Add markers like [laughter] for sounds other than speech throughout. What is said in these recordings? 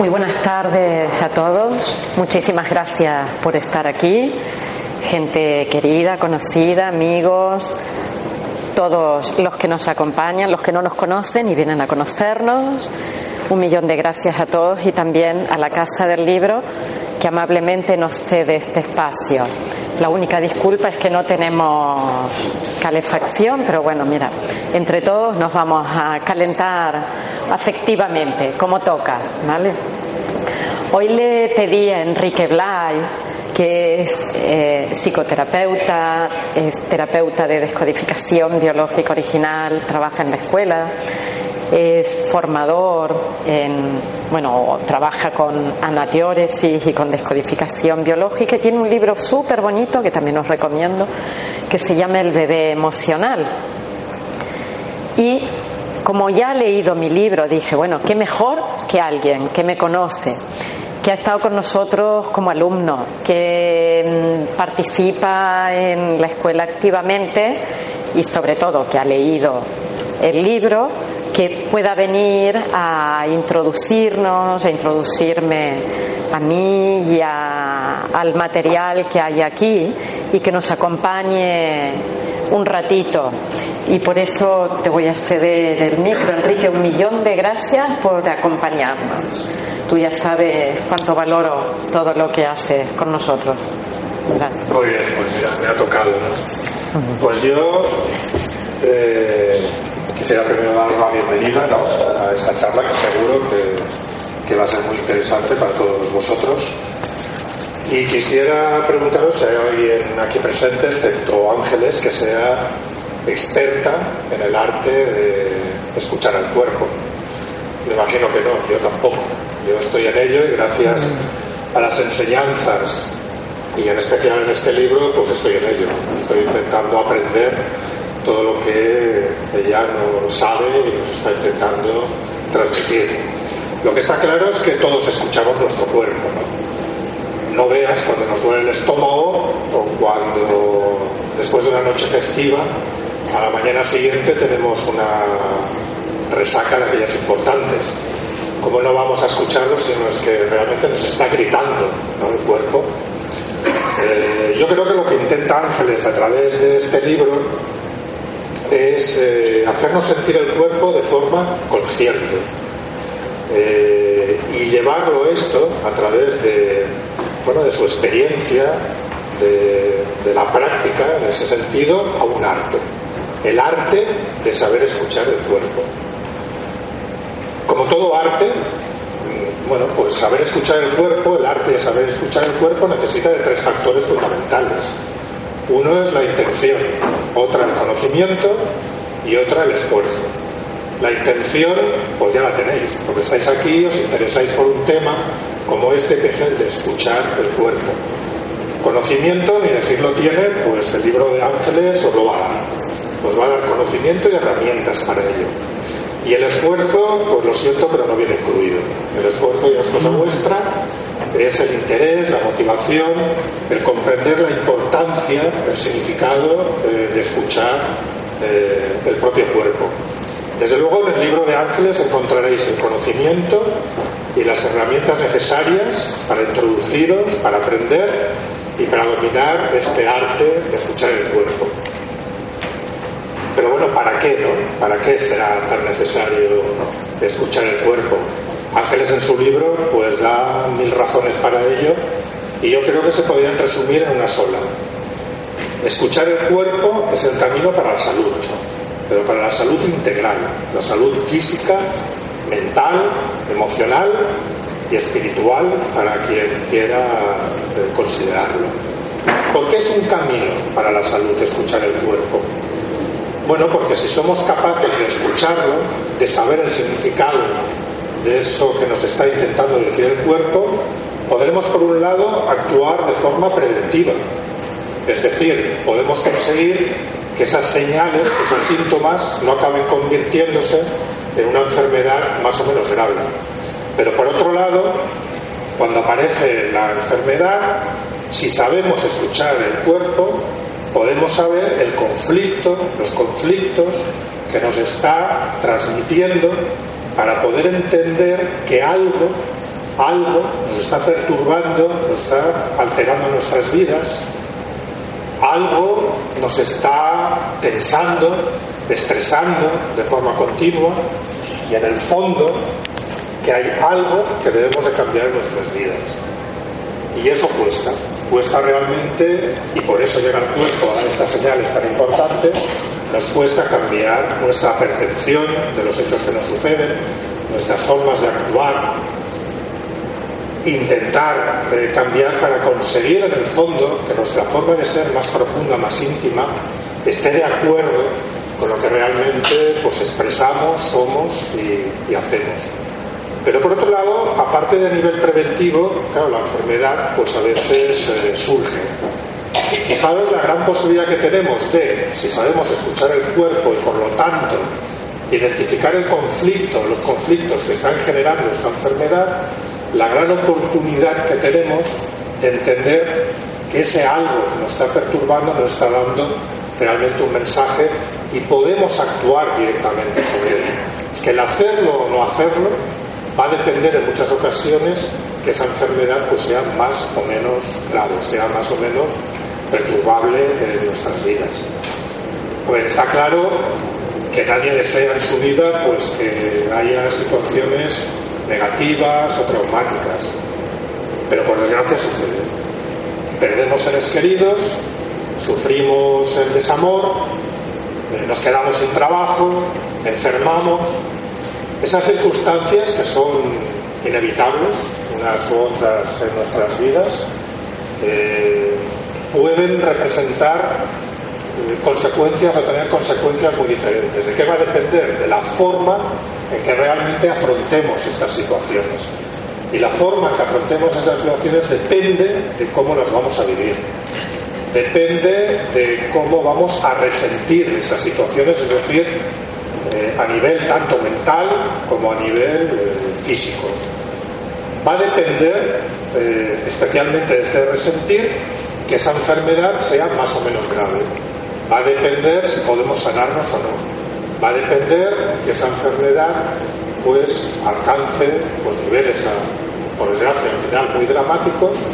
Muy buenas tardes a todos. Muchísimas gracias por estar aquí. Gente querida, conocida, amigos, todos los que nos acompañan, los que no nos conocen y vienen a conocernos. Un millón de gracias a todos y también a la Casa del Libro que amablemente nos cede este espacio. La única disculpa es que no tenemos calefacción, pero bueno, mira, entre todos nos vamos a calentar afectivamente, como toca, ¿vale? Hoy le pedí a Enrique Blay, que es eh, psicoterapeuta, es terapeuta de descodificación biológica original, trabaja en la escuela, es formador en, bueno, trabaja con anatióresis y con descodificación biológica y tiene un libro súper bonito que también os recomiendo que se llama El bebé emocional. Y como ya he leído mi libro, dije, bueno, qué mejor que alguien que me conoce, que ha estado con nosotros como alumno, que mm, participa en la escuela activamente y sobre todo que ha leído el libro que pueda venir a introducirnos, a introducirme a mí y al material que hay aquí y que nos acompañe un ratito. Y por eso te voy a ceder el micro, Enrique. Un millón de gracias por acompañarnos. Tú ya sabes cuánto valoro todo lo que haces con nosotros. Gracias. Muy bien, pues mira, me ha tocado. Pues yo eh, quisiera primero dar la bienvenida a esta charla que seguro que, que va a ser muy interesante para todos vosotros. Y quisiera preguntaros si hay alguien aquí presente, excepto Ángeles, que sea experta en el arte de escuchar al cuerpo. Me imagino que no, yo tampoco. Yo estoy en ello y gracias a las enseñanzas y en especial en este libro, pues estoy en ello. Estoy intentando aprender todo lo que ella no sabe y nos está intentando transmitir. Lo que está claro es que todos escuchamos nuestro cuerpo. No, veas cuando nos duele el estómago o cuando después de una noche festiva a la mañana siguiente tenemos una resaca de aquellas importantes. ¿Cómo no vamos a escucharlo si es que realmente nos está gritando ¿no? el cuerpo? Eh, yo creo que lo que intenta Ángeles a través de este libro es eh, hacernos sentir el cuerpo de forma consciente eh, y llevarlo esto a través de, bueno, de su experiencia, de, de la práctica en ese sentido, a un arte. El arte de saber escuchar el cuerpo. Como todo arte, mm, bueno, pues saber escuchar el cuerpo, el arte de saber escuchar el cuerpo necesita de tres factores fundamentales. Uno es la intención, otra el conocimiento y otra el esfuerzo. La intención, pues ya la tenéis, porque estáis aquí, os interesáis por un tema como este que es el de escuchar el cuerpo. Conocimiento, ni decirlo tiene, pues el libro de Ángeles os lo va a dar. Os va a dar conocimiento y herramientas para ello. Y el esfuerzo, pues lo siento, pero no viene incluido. El esfuerzo ya es cosa vuestra, es el interés, la motivación, el comprender la importancia, el significado eh, de escuchar eh, el propio cuerpo. Desde luego en el libro de Ángeles encontraréis el conocimiento y las herramientas necesarias para introduciros, para aprender y para dominar este arte de escuchar el cuerpo. Pero bueno, ¿para qué, no? ¿Para qué será tan necesario escuchar el cuerpo? Ángeles en su libro pues da mil razones para ello y yo creo que se podrían resumir en una sola. Escuchar el cuerpo es el camino para la salud, pero para la salud integral, la salud física, mental, emocional y espiritual para quien quiera eh, considerarlo. ¿Por qué es un camino para la salud escuchar el cuerpo? Bueno, porque si somos capaces de escucharlo, de saber el significado de eso que nos está intentando decir el cuerpo, podremos por un lado actuar de forma preventiva. Es decir, podemos conseguir que esas señales, esos síntomas no acaben convirtiéndose en una enfermedad más o menos grave. Pero por otro lado, cuando aparece la enfermedad, si sabemos escuchar el cuerpo, podemos saber el conflicto, los conflictos que nos está transmitiendo para poder entender que algo, algo nos está perturbando, nos está alterando nuestras vidas, algo nos está tensando, estresando de forma continua y en el fondo que hay algo que debemos de cambiar en nuestras vidas. Y eso cuesta, cuesta realmente, y por eso llega el cuerpo a estas señales tan importantes, nos cuesta cambiar nuestra percepción de los hechos que nos suceden, nuestras formas de actuar, intentar eh, cambiar para conseguir en el fondo que nuestra forma de ser más profunda, más íntima, esté de acuerdo con lo que realmente pues, expresamos, somos y hacemos. Pero por otro lado, aparte de nivel preventivo, claro, la enfermedad pues a veces eh, surge. Sabes la gran posibilidad que tenemos de, si sabemos escuchar el cuerpo y por lo tanto identificar el conflicto, los conflictos que están generando esta enfermedad, la gran oportunidad que tenemos de entender que ese algo que nos está perturbando nos está dando realmente un mensaje y podemos actuar directamente sobre él. Es que el hacerlo o no hacerlo va a depender en muchas ocasiones que esa enfermedad pues sea más o menos grave, sea más o menos perturbable en nuestras vidas. Pues está claro que nadie desea en su vida pues que haya situaciones negativas o traumáticas, pero por desgracia sucede. Perdemos seres queridos, sufrimos el desamor, nos quedamos sin trabajo, enfermamos, esas circunstancias que son inevitables, unas u otras en nuestras vidas, eh, pueden representar eh, consecuencias o tener consecuencias muy diferentes. ¿De qué va a depender? De la forma en que realmente afrontemos estas situaciones. Y la forma en que afrontemos esas situaciones depende de cómo las vamos a vivir. Depende de cómo vamos a resentir esas situaciones, es decir, eh, a nivel tanto mental como a nivel eh, físico. Va a depender eh, especialmente de este resentir que esa enfermedad sea más o menos grave. Va a depender si podemos sanarnos o no. Va a depender que esa enfermedad pues alcance pues, niveles, por desgracia, en general muy dramáticos,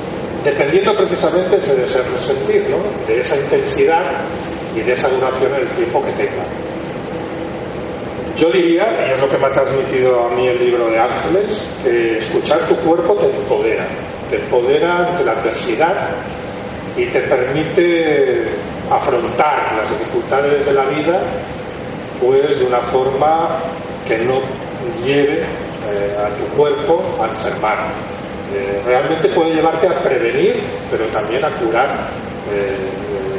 dependiendo precisamente de ese resentir, ¿no? de esa intensidad y de esa duración en el tiempo que tenga. Yo diría, y es lo que me ha transmitido a mí el libro de Ángeles, que escuchar tu cuerpo te empodera, te empodera ante la adversidad y te permite afrontar las dificultades de la vida pues de una forma que no lleve eh, a tu cuerpo a enfermar. Eh, realmente puede llevarte a prevenir, pero también a curar eh,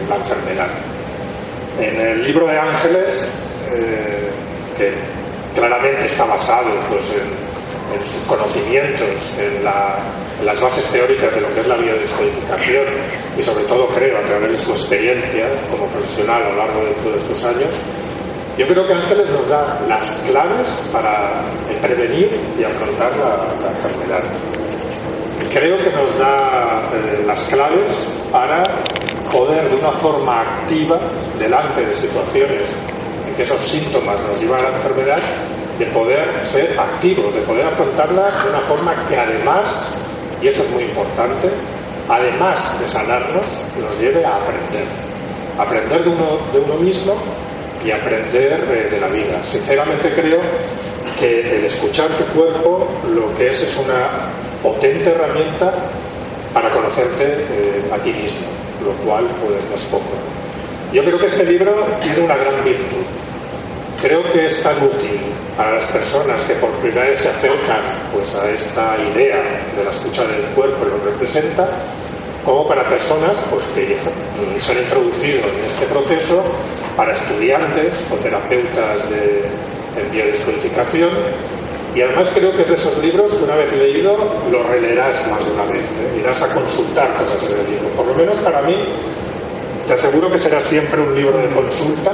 la enfermedad. En el libro de Ángeles que claramente está basado pues, en, sus conocimientos, en, las bases teóricas de lo que es la biodescodificación y sobre todo creo a través de su experiencia como profesional a lo largo de todos estos años, yo creo que Ángeles nos da las claves para prevenir y afrontar la, enfermedad. Creo que nos da eh, las claves para poder de una forma activa, delante de situaciones esos síntomas nos llevan a la enfermedad, de poder ser activos, de poder afrontarla de una forma que además, y eso es muy importante, además de sanarnos, nos lleve a aprender. Aprender de uno, de uno mismo y aprender de, de la vida. Sinceramente creo que el escuchar tu cuerpo lo que es es una potente herramienta para conocerte eh, a ti mismo, lo cual pues no es poco. Yo creo que este libro tiene una gran virtud. Creo que es tan útil para las personas que por primera vez se acercan pues, a esta idea de la escucha del cuerpo y lo representa, como para personas pues, que se han introducido en este proceso, para estudiantes o terapeutas de, en biodescodificación y además creo que es de esos libros que una vez leído lo releerás más de una vez, ¿eh? irás a consultar cosas en el libro. Por lo menos para mí, te aseguro que será siempre un libro de consulta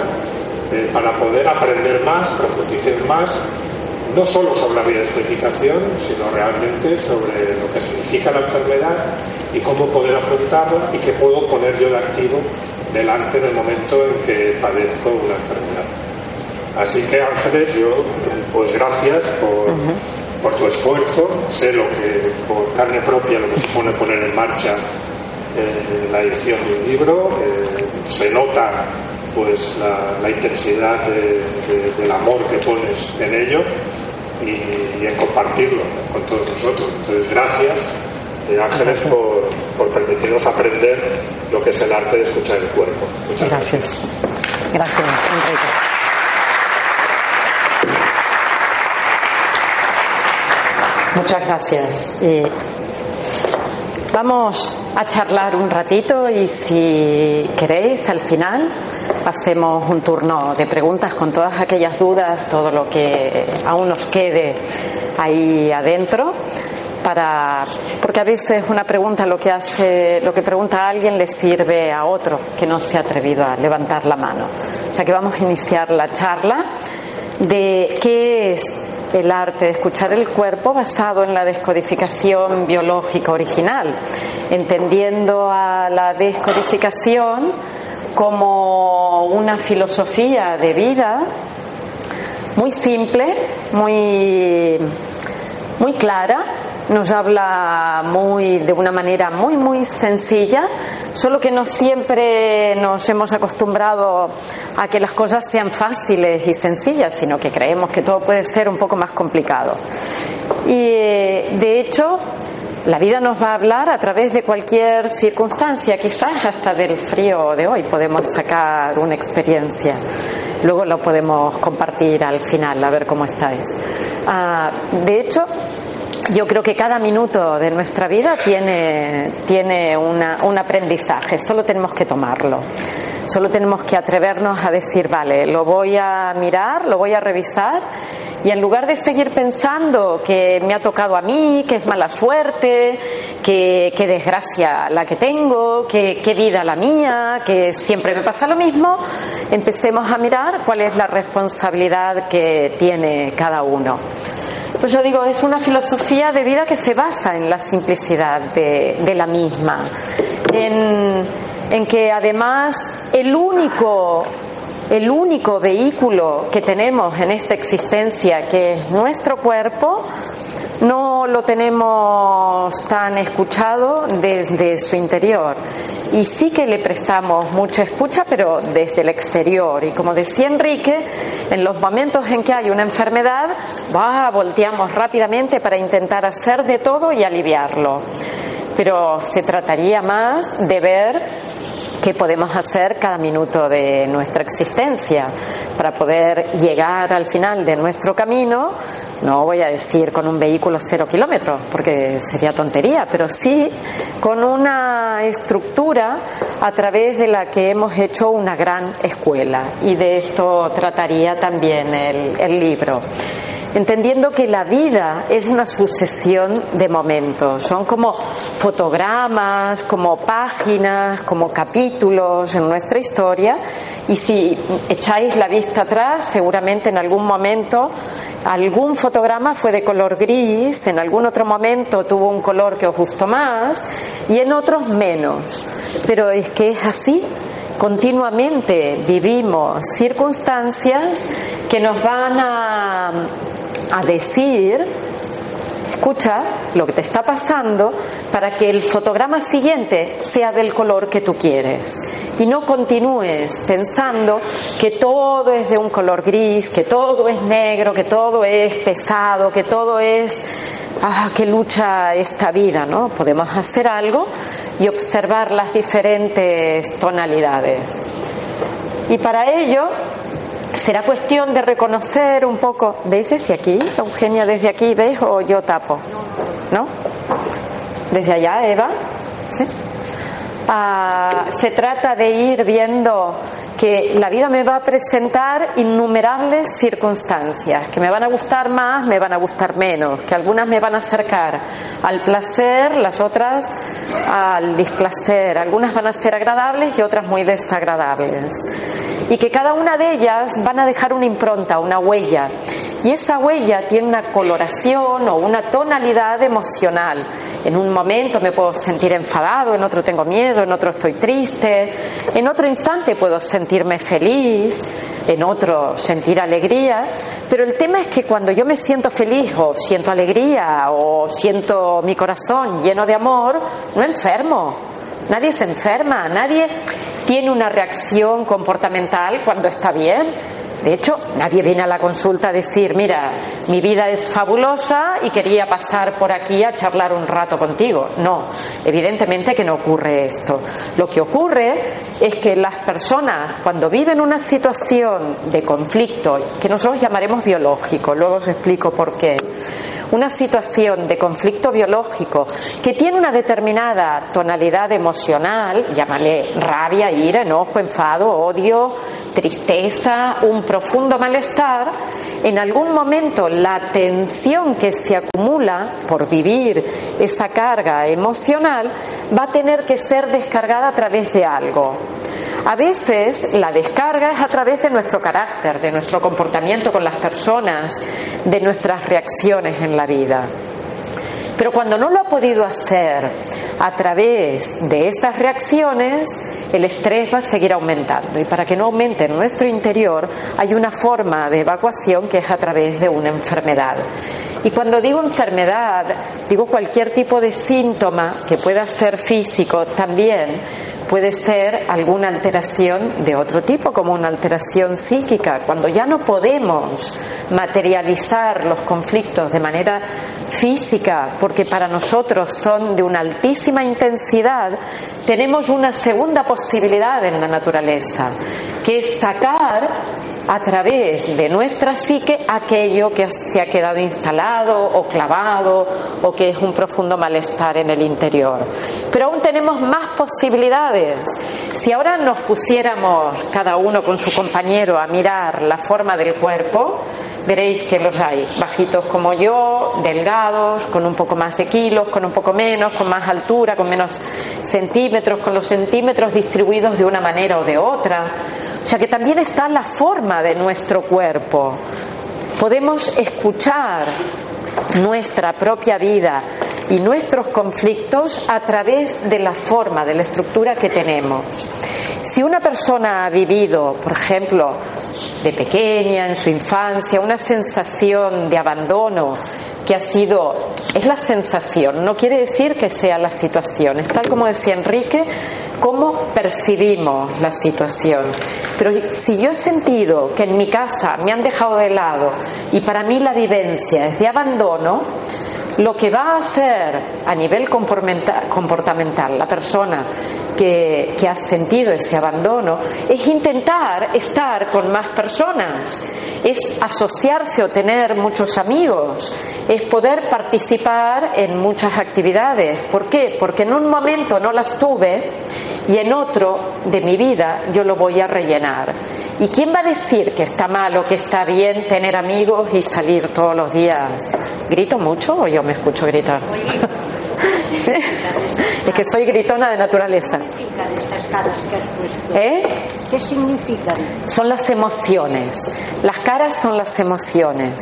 eh, para poder aprender más, profundizar más, no solo sobre la biodescodificación, sino realmente sobre lo que significa la enfermedad y cómo poder afrontarla y qué puedo poner yo de activo delante en el momento en que padezco una enfermedad. Así que Ángeles, yo pues gracias por, tu esfuerzo, sé lo que por carne propia lo que supone poner en marcha eh, la edición de un libro, eh, se nota pues la, intensidad del amor que pones en ello y, en compartirlo con todos nosotros. Entonces gracias eh, Ángeles por, por, permitirnos aprender lo que es el arte de escuchar el cuerpo. Muchas gracias. Gracias, gracias Muchas gracias. Vamos a charlar un ratito y si queréis al final hacemos un turno de preguntas con todas aquellas dudas, todo lo que aún nos quede ahí adentro para porque a veces una pregunta lo que hace lo que pregunta a alguien le sirve a otro que no se ha atrevido a levantar la mano. O sea que vamos a iniciar la charla de qué es el arte de escuchar el cuerpo basado en la descodificación biológica original, entendiendo a la descodificación como una filosofía de vida muy simple, muy, muy clara, nos habla muy de una manera muy muy sencilla, solo que no siempre nos hemos acostumbrado a que las cosas sean fáciles y sencillas, sino que creemos que todo puede ser un poco más complicado. Y de hecho, la vida nos va a hablar a través de cualquier circunstancia, quizás hasta del frío de hoy podemos sacar una experiencia. Luego lo podemos compartir al final, a ver cómo estáis. Ah, de hecho, yo creo que cada minuto de nuestra vida tiene, tiene un aprendizaje, solo tenemos que tomarlo. Solo tenemos que atrevernos a decir, vale, lo voy a mirar, lo voy a revisar y en lugar de seguir pensando que me ha tocado a mí, que es mala suerte, que, desgracia la que tengo, que, qué vida la mía, que siempre me pasa lo mismo, empecemos a mirar cuál es la responsabilidad que tiene cada uno. Pues yo digo, es una filosofía de vida que se basa en la simplicidad de, la misma, en, que además el único el único vehículo que tenemos en esta existencia, que es nuestro cuerpo, no lo tenemos tan escuchado desde su interior. Y sí que le prestamos mucha escucha, pero desde el exterior. Y como decía Enrique, en los momentos en que hay una enfermedad, va, volteamos rápidamente para intentar hacer de todo y aliviarlo. Pero se trataría más de ver qué podemos hacer cada minuto de nuestra existencia para poder llegar al final de nuestro camino. No voy a decir con un vehículo cero kilómetros, porque sería tontería, pero sí con una estructura a través de la que hemos hecho una gran escuela. Y de esto trataría también el, el libro entendiendo que la vida es una sucesión de momentos, son como fotogramas, como páginas, como capítulos en nuestra historia. Y si echáis la vista atrás, seguramente en algún momento algún fotograma fue de color gris, en algún otro momento tuvo un color que os gustó más y en otros menos. Pero es que es así, continuamente vivimos circunstancias que nos van a a decir, escucha lo que te está pasando para que el fotograma siguiente sea del color que tú quieres. Y no continúes pensando que todo es de un color gris, que todo es negro, que todo es pesado, que todo es ah, que lucha esta vida, ¿no? Podemos hacer algo y observar las diferentes tonalidades. Y para ello será cuestión de reconocer un poco, ¿veis desde aquí? Eugenia, desde aquí, ¿ves? O yo tapo, ¿no? Desde allá, Eva. Ah, se trata de ir viendo que la vida me va a presentar innumerables circunstancias, que me van a gustar más, me van a gustar menos, que algunas me van a acercar al placer, las otras al displacer, algunas van a ser agradables y otras muy desagradables. Y que cada una de ellas van a dejar una impronta, una huella. Y esa huella tiene una coloración o una tonalidad emocional. En un momento me puedo sentir enfadado, en otro tengo miedo, en otro estoy triste, en otro instante puedo sentirme feliz, en otro sentir alegría, pero el tema es que cuando yo me siento feliz o siento alegría o siento mi corazón lleno de amor, no enfermo. Nadie se enferma, nadie tiene una reacción comportamental cuando está bien. De hecho, nadie viene a la consulta a decir, mira, mi vida es fabulosa y quería pasar por aquí a charlar un rato contigo. No, evidentemente que no ocurre esto. Lo que ocurre es que las personas, cuando viven una situación de conflicto, que nosotros llamaremos biológico, luego os explico por qué, una situación de conflicto biológico que tiene una determinada tonalidad emocional, llámale rabia, ira, enojo, enfado, odio, tristeza, un profundo malestar, en algún momento la tensión que se acumula por vivir esa carga emocional va a tener que ser descargada a través de algo. A veces la descarga es a través de nuestro carácter, de nuestro comportamiento con las personas, de nuestras reacciones en la vida. Pero cuando no lo ha podido hacer a través de esas reacciones, el estrés va a seguir aumentando. Y para que no aumente en nuestro interior, hay una forma de evacuación que es a través de una enfermedad. Y cuando digo enfermedad, digo cualquier tipo de síntoma que pueda ser físico también puede ser alguna alteración de otro tipo, como una alteración psíquica. Cuando ya no podemos materializar los conflictos de manera física, porque para nosotros son de una altísima intensidad, tenemos una segunda posibilidad en la naturaleza, que es sacar a través de nuestra psique aquello que se ha quedado instalado o clavado o que es un profundo malestar en el interior. Pero aún tenemos más posibilidades. Si ahora nos pusiéramos cada uno con su compañero a mirar la forma del cuerpo, veréis que los hay, bajitos como yo, delgados, con un poco más de kilos, con un poco menos, con más altura, con menos centímetros, con los centímetros distribuidos de una manera o de otra. O sea que también está la forma de nuestro cuerpo. Podemos escuchar nuestra propia vida y nuestros conflictos a través de la forma, de la estructura que tenemos. Si una persona ha vivido, por ejemplo, de pequeña, en su infancia, una sensación de abandono que ha sido, es la sensación, no quiere decir que sea la situación, es tal como decía Enrique, cómo percibimos la situación. Pero si yo he sentido que en mi casa me han dejado de lado y para mí la vivencia es de abandono, lo que va a hacer a nivel comportamental la persona que, que, ha sentido ese abandono es intentar estar con más personas, es asociarse o tener muchos amigos, es poder participar en muchas actividades. ¿Por qué? Porque en un momento no las tuve y en otro de mi vida yo lo voy a rellenar. ¿Y quién va a decir que está mal o que está bien tener amigos y salir todos los días? ¿Grito mucho o yo me escucho gritar? [laughs] Es que soy gritona de naturaleza. ¿Eh? ¿Qué significan? Son las emociones. Las caras son las emociones.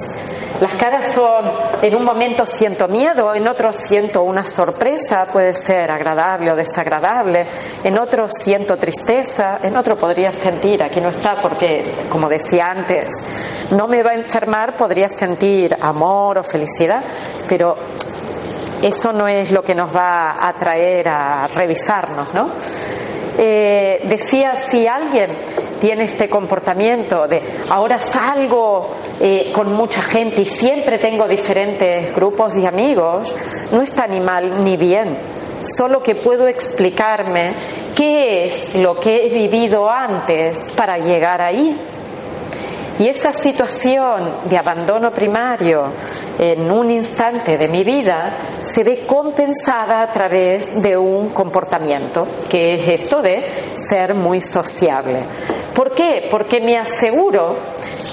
Las caras son, en un momento siento miedo, en otro siento una sorpresa, puede ser agradable o desagradable, en otro siento tristeza, en otro podría sentir, aquí no está porque, como decía antes, no me va a enfermar, podría sentir amor o felicidad, pero eso no es lo que nos va a traer a revisarnos, ¿no? Eh, decía, si alguien tiene este comportamiento de ahora salgo eh, con mucha gente y siempre tengo diferentes grupos de amigos, no está ni mal ni bien. Solo que puedo explicarme qué es lo que he vivido antes para llegar ahí. Y esa situación de abandono primario en un instante de mi vida se ve compensada a través de un comportamiento, que es esto de ser muy sociable. ¿Por qué? Porque me aseguro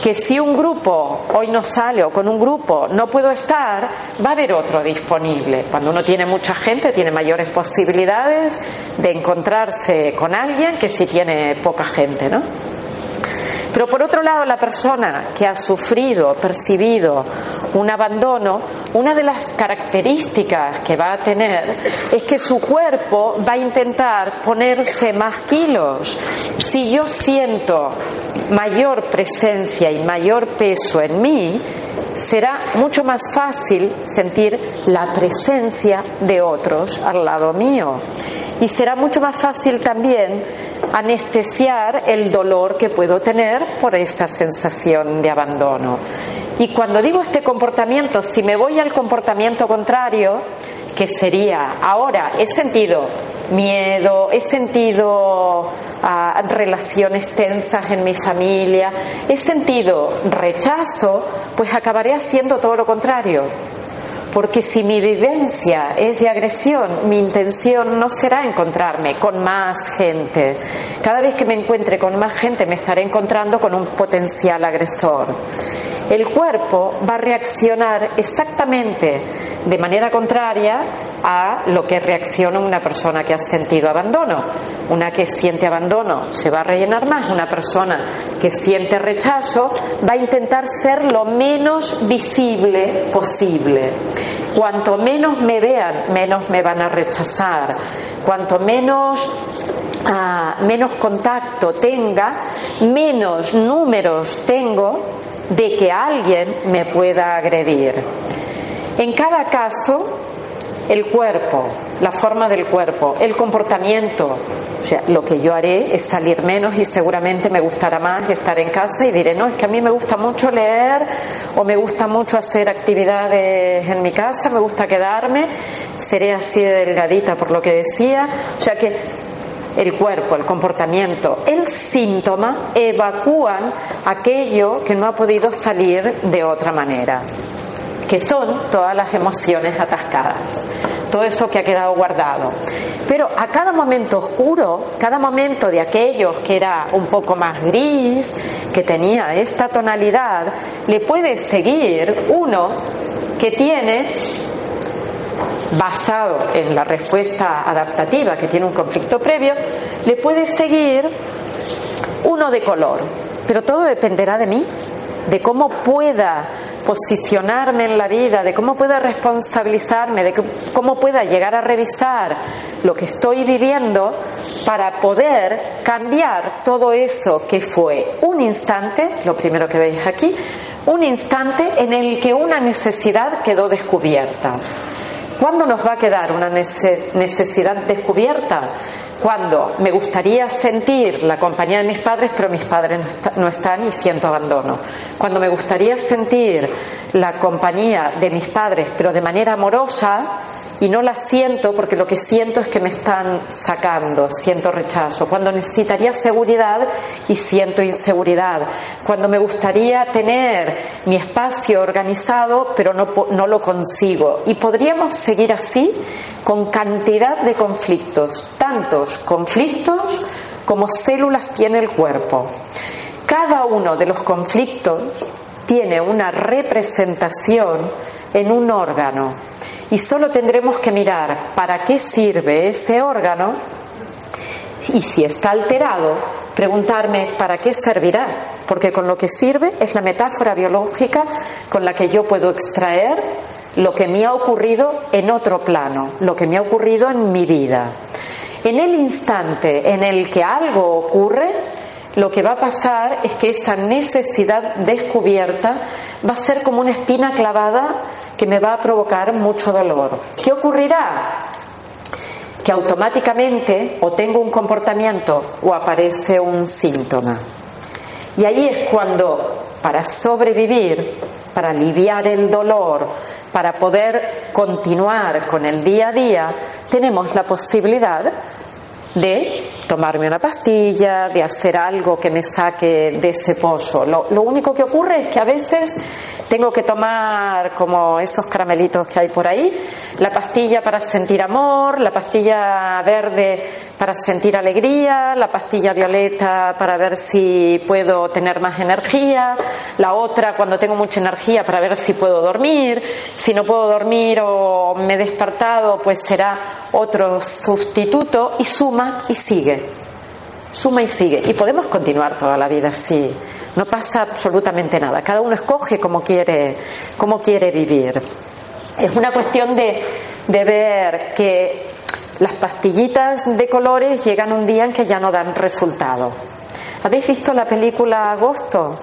que si un grupo hoy no sale o con un grupo no puedo estar, va a haber otro disponible. Cuando uno tiene mucha gente, tiene mayores posibilidades de encontrarse con alguien que si tiene poca gente, ¿no? Pero por otro lado, la persona que ha sufrido, percibido un abandono, una de las características que va a tener es que su cuerpo va a intentar ponerse más kilos. Si yo siento mayor presencia y mayor peso en mí, será mucho más fácil sentir la presencia de otros al lado mío. Y será mucho más fácil también anestesiar el dolor que puedo tener por esa sensación de abandono. Y cuando digo este comportamiento, si me voy al comportamiento contrario, que sería, ahora he sentido miedo, he sentido ah, relaciones tensas en mi familia, he sentido rechazo, pues acabaré haciendo todo lo contrario porque si mi vivencia es de agresión, mi intención no será encontrarme con más gente. Cada vez que me encuentre con más gente me estaré encontrando con un potencial agresor. El cuerpo va a reaccionar exactamente de manera contraria a lo que reacciona una persona que ha sentido abandono. Una que siente abandono se va a rellenar más, una persona que siente rechazo va a intentar ser lo menos visible posible. Cuanto menos me vean, menos me van a rechazar. Cuanto menos ah, menos contacto tenga, menos números tengo de que alguien me pueda agredir. En cada caso, el cuerpo, la forma del cuerpo, el comportamiento. O sea, lo que yo haré es salir menos y seguramente me gustará más estar en casa y diré, no, es que a mí me gusta mucho leer o me gusta mucho hacer actividades en mi casa, me gusta quedarme, seré así de delgadita por lo que decía. O sea que el cuerpo, el comportamiento, el síntoma evacúan aquello que no ha podido salir de otra manera que son todas las emociones atascadas, todo eso que ha quedado guardado. Pero a cada momento oscuro, cada momento de aquellos que era un poco más gris, que tenía esta tonalidad, le puede seguir uno que tiene basado en la respuesta adaptativa que tiene un conflicto previo, le puede seguir uno de color. Pero todo dependerá de mí, de cómo pueda posicionarme en la vida, de cómo pueda responsabilizarme, de cómo pueda llegar a revisar lo que estoy viviendo para poder cambiar todo eso que fue un instante, lo primero que veis aquí, un instante en el que una necesidad quedó descubierta. ¿Cuándo nos va a quedar una necesidad descubierta? Cuando me gustaría sentir la compañía de mis padres, pero mis padres no, están y siento abandono. Cuando me gustaría sentir la compañía de mis padres, pero de manera amorosa, y no la siento porque lo que siento es que me están sacando, siento rechazo. Cuando necesitaría seguridad y siento inseguridad. Cuando me gustaría tener mi espacio organizado, pero no, no lo consigo. Y podríamos seguir así con cantidad de conflictos, tantos conflictos como células tiene el cuerpo. Cada uno de los conflictos tiene una representación en un órgano y solo tendremos que mirar para qué sirve ese órgano y si está alterado, preguntarme para qué servirá, porque con lo que sirve es la metáfora biológica con la que yo puedo extraer lo que me ha ocurrido en otro plano, lo que me ha ocurrido en mi vida. En el instante en el que algo ocurre, lo que va a pasar es que esa necesidad descubierta va a ser como una espina clavada que me va a provocar mucho dolor. ¿Qué ocurrirá? Que automáticamente o tengo un comportamiento o aparece un síntoma. Y ahí es cuando, para sobrevivir, para aliviar el dolor, para poder continuar con el día a día, tenemos la posibilidad de tomarme una pastilla, de hacer algo que me saque de ese pozo. Lo, único que ocurre es que a veces tengo que tomar como esos caramelitos que hay por ahí, la pastilla para sentir amor, la pastilla verde para sentir alegría, la pastilla violeta para ver si puedo tener más energía, la otra cuando tengo mucha energía para ver si puedo dormir, si no puedo dormir o me he despertado pues será otro sustituto y y sigue. Suma y sigue. Y podemos continuar toda la vida así. No pasa absolutamente nada. Cada uno escoge cómo quiere, cómo quiere vivir. Es una cuestión de, de ver que las pastillitas de colores llegan un día en que ya no dan resultado. ¿Habéis visto la película Agosto?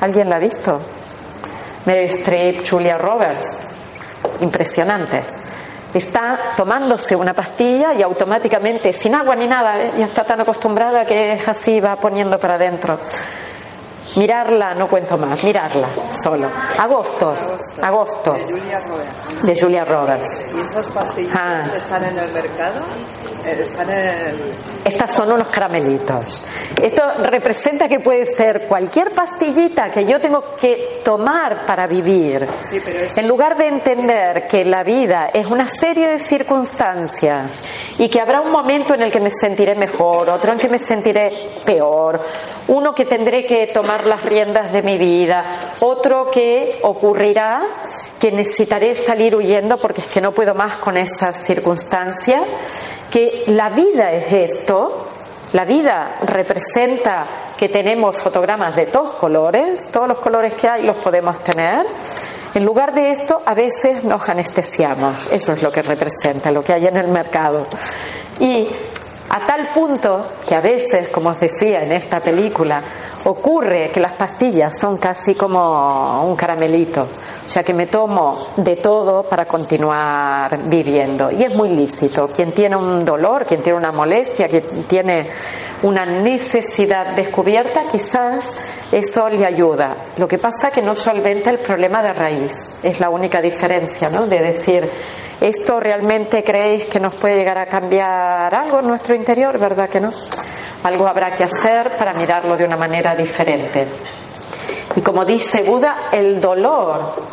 ¿Alguien la ha visto? Meryl Streep, Julia Roberts. Impresionante está tomándose una pastilla y automáticamente, sin agua ni nada, ¿eh? ya está tan acostumbrada que así, va poniendo para adentro. Mirarla, no cuento más, mirarla solo. Agosto, agosto. De Julia Roberts. De Julia Roberts. ¿Y esas pastillas ah. están en el mercado? ¿Están en Estas son unos caramelitos. Esto representa que puede ser cualquier pastillita que yo tengo que tomar para vivir. Sí, pero En lugar de entender que la vida es una serie de circunstancias y que habrá un momento en el que me sentiré mejor, otro en que me sentiré peor, uno que tendré que tomar las riendas de mi vida, otro que ocurrirá que necesitaré salir huyendo porque es que no puedo más con esa circunstancia, que la vida es esto, la vida representa que tenemos fotogramas de todos colores, todos los colores que hay los podemos tener. En lugar de esto, a veces nos anestesiamos. Eso es lo que representa, lo que hay en el mercado. Y a tal punto que a veces, como os decía en esta película, ocurre que las pastillas son casi como un caramelito. O sea que me tomo de todo para continuar viviendo. Y es muy lícito. Quien tiene un dolor, quien tiene una molestia, quien tiene una necesidad descubierta, quizás eso le ayuda. Lo que pasa es que no solventa el problema de raíz. Es la única diferencia, ¿no? De decir, ¿Esto realmente creéis que nos puede llegar a cambiar algo en nuestro interior? ¿Verdad que no? Algo habrá que hacer para mirarlo de una manera diferente. Y como dice Buda, el dolor,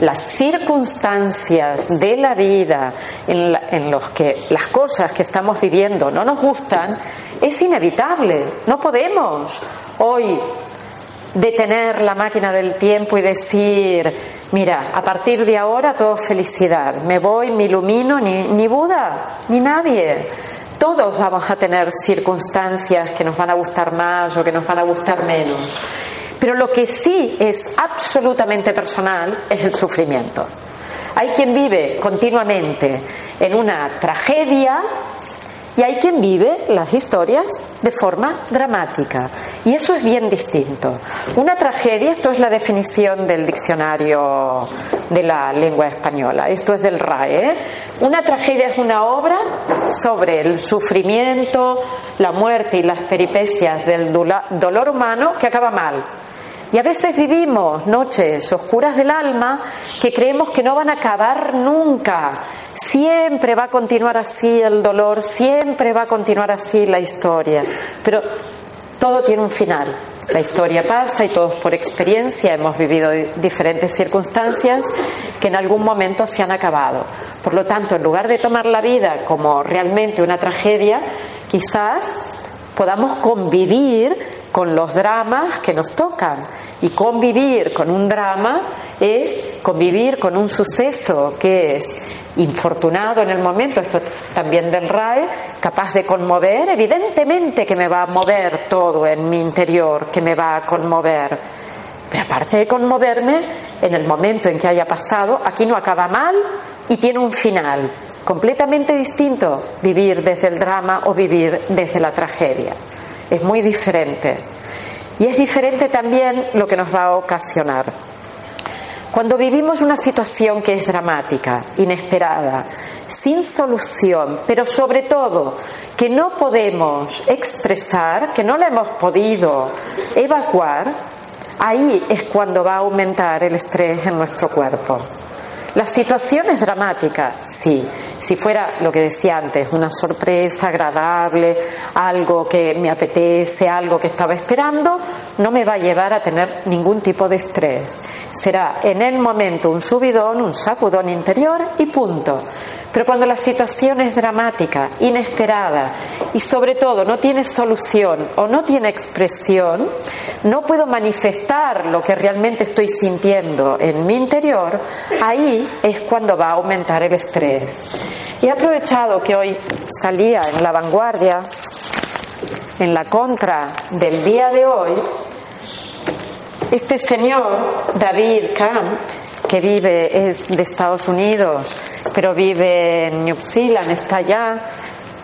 las circunstancias de la vida en, en los que las cosas que estamos viviendo no nos gustan, es inevitable. No podemos hoy detener la máquina del tiempo y decir, mira, a partir de ahora todo felicidad, me voy, me ilumino, ni, ni Buda, ni nadie. Todos vamos a tener circunstancias que nos van a gustar más o que nos van a gustar menos. Pero lo que sí es absolutamente personal es el sufrimiento. Hay quien vive continuamente en una tragedia y hay quien vive las historias de forma dramática. Y eso es bien distinto. Una tragedia, esto es la definición del diccionario de la lengua española, esto es del RAE. ¿eh? Una tragedia es una obra sobre el sufrimiento, la muerte y las peripecias del dolor humano que acaba mal. Y a veces vivimos noches oscuras del alma que creemos que no van a acabar nunca. Siempre va a continuar así el dolor, siempre va a continuar así la historia. Pero todo tiene un final. La historia pasa y todos por experiencia hemos vivido diferentes circunstancias que en algún momento se han acabado. Por lo tanto, en lugar de tomar la vida como realmente una tragedia, quizás podamos convivir con los dramas que nos tocan. Y convivir con un drama es convivir con un suceso que es infortunado en el momento, esto también del RAE, capaz de conmover, evidentemente que me va a mover todo en mi interior, que me va a conmover. Pero aparte de conmoverme, en el momento en que haya pasado, aquí no acaba mal y tiene un final completamente distinto vivir desde el drama o vivir desde la tragedia. Es muy diferente. Y es diferente también lo que nos va a ocasionar. Cuando vivimos una situación que es dramática, inesperada, sin solución, pero sobre todo que no podemos expresar, que no la hemos podido evacuar, ahí es cuando va a aumentar el estrés en nuestro cuerpo. La situación es dramática, Si fuera lo que decía antes, una sorpresa agradable, algo que me apetece, algo que estaba esperando, no me va a llevar a tener ningún tipo de estrés. Será en el momento un subidón, un sacudón interior y punto. Pero cuando la situación es dramática, inesperada y sobre todo no tiene solución o no tiene expresión, no puedo manifestar lo que realmente estoy sintiendo en mi interior, ahí es cuando va a aumentar el estrés. Y he aprovechado que hoy salía en la vanguardia, en la contra del día de hoy, este señor, David Camp, que vive, es de Estados Unidos, pero vive en New Zealand, está allá,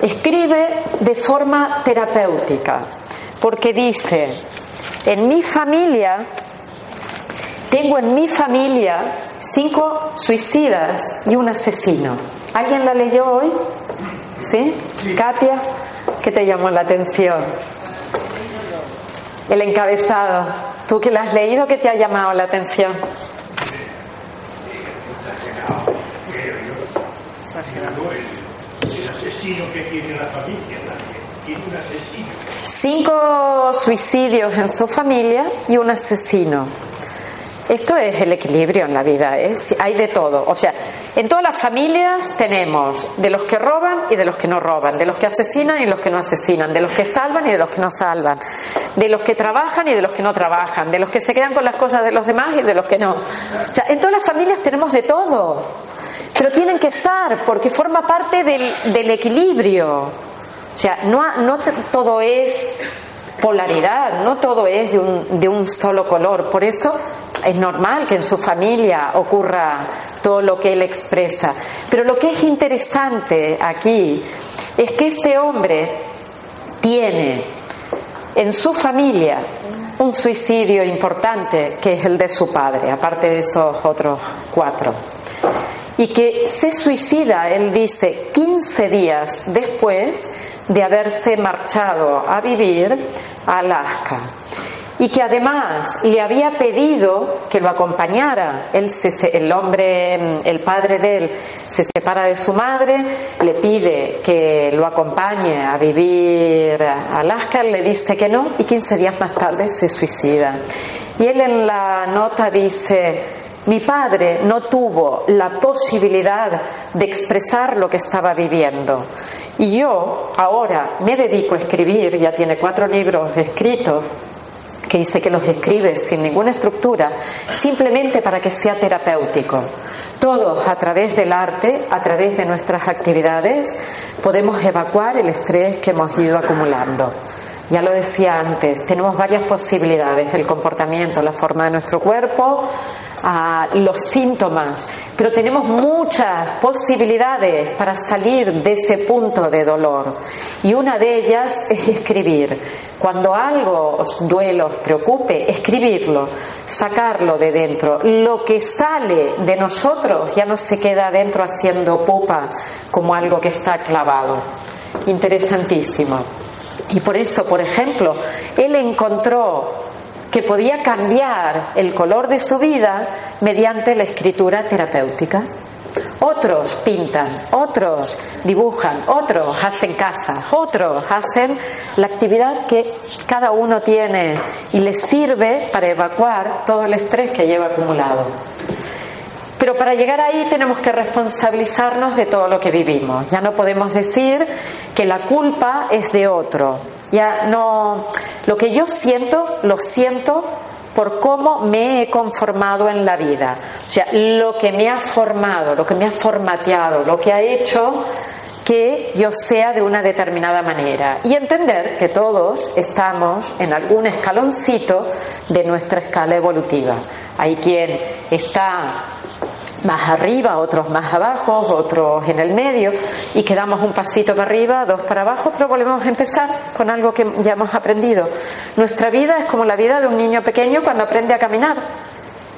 escribe de forma terapéutica, porque dice, en mi familia, tengo en mi familia cinco suicidas y un asesino. ¿Alguien la leyó hoy? ¿Sí? Katia, ¿qué te llamó la atención? El encabezado. ¿Tú que la has leído, qué te ha llamado la atención? Cinco suicidios en su familia y un asesino. Esto es el equilibrio en la vida, ¿eh? hay de todo. O sea, en todas las familias tenemos de los que roban y de los que no roban, de los que asesinan y los que no asesinan, de los que salvan y de los que no salvan, de los que trabajan y de los que no trabajan, de los que se quedan con las cosas de los demás y de los que no. O sea, en todas las familias tenemos de todo, pero tienen que estar porque forma parte del, del equilibrio. O sea, no, no todo es polaridad, no todo es de un, de un solo color. Por eso es normal que en su familia ocurra todo lo que él expresa. Pero lo que es interesante aquí es que este hombre tiene en su familia un suicidio importante que es el de su padre, aparte de esos otros cuatro. Y que se suicida, él dice, 15 días después de haberse marchado a vivir a Alaska y que además le había pedido que lo acompañara. Él el hombre, el padre de él, se separa de su madre, le pide que lo acompañe a vivir a Alaska, le dice que no y 15 días más tarde se suicida. Y él en la nota dice, mi padre no tuvo la posibilidad de expresar lo que estaba viviendo y yo ahora me dedico a escribir, ya tiene cuatro libros escritos que dice que los escribe sin ninguna estructura, simplemente para que sea terapéutico. Todos, a través del arte, a través de nuestras actividades, podemos evacuar el estrés que hemos ido acumulando. Ya lo decía antes, tenemos varias posibilidades, el comportamiento, la forma de nuestro cuerpo, los síntomas, pero tenemos muchas posibilidades para salir de ese punto de dolor. Y una de ellas es escribir. Cuando algo os duele, os preocupe, escribirlo, sacarlo de dentro. Lo que sale de nosotros ya no se queda dentro haciendo pupa como algo que está clavado. Interesantísimo. Y por eso, por ejemplo, él encontró que podía cambiar el color de su vida mediante la escritura terapéutica. Otros pintan, otros dibujan, otros hacen casa, otros hacen la actividad que cada uno tiene y les sirve para evacuar todo el estrés que lleva acumulado. Pero para llegar ahí tenemos que responsabilizarnos de todo lo que vivimos. Ya no podemos decir que la culpa es de otro. Ya no, lo que yo siento, lo siento por cómo me he conformado en la vida. O sea, lo que me ha formado, lo que me ha formateado, lo que ha hecho que yo sea de una determinada manera y entender que todos estamos en algún escaloncito de nuestra escala evolutiva. Hay quien está más arriba, otros más abajo, otros en el medio, y quedamos un pasito para arriba, dos para abajo, pero volvemos a empezar con algo que ya hemos aprendido. Nuestra vida es como la vida de un niño pequeño cuando aprende a caminar.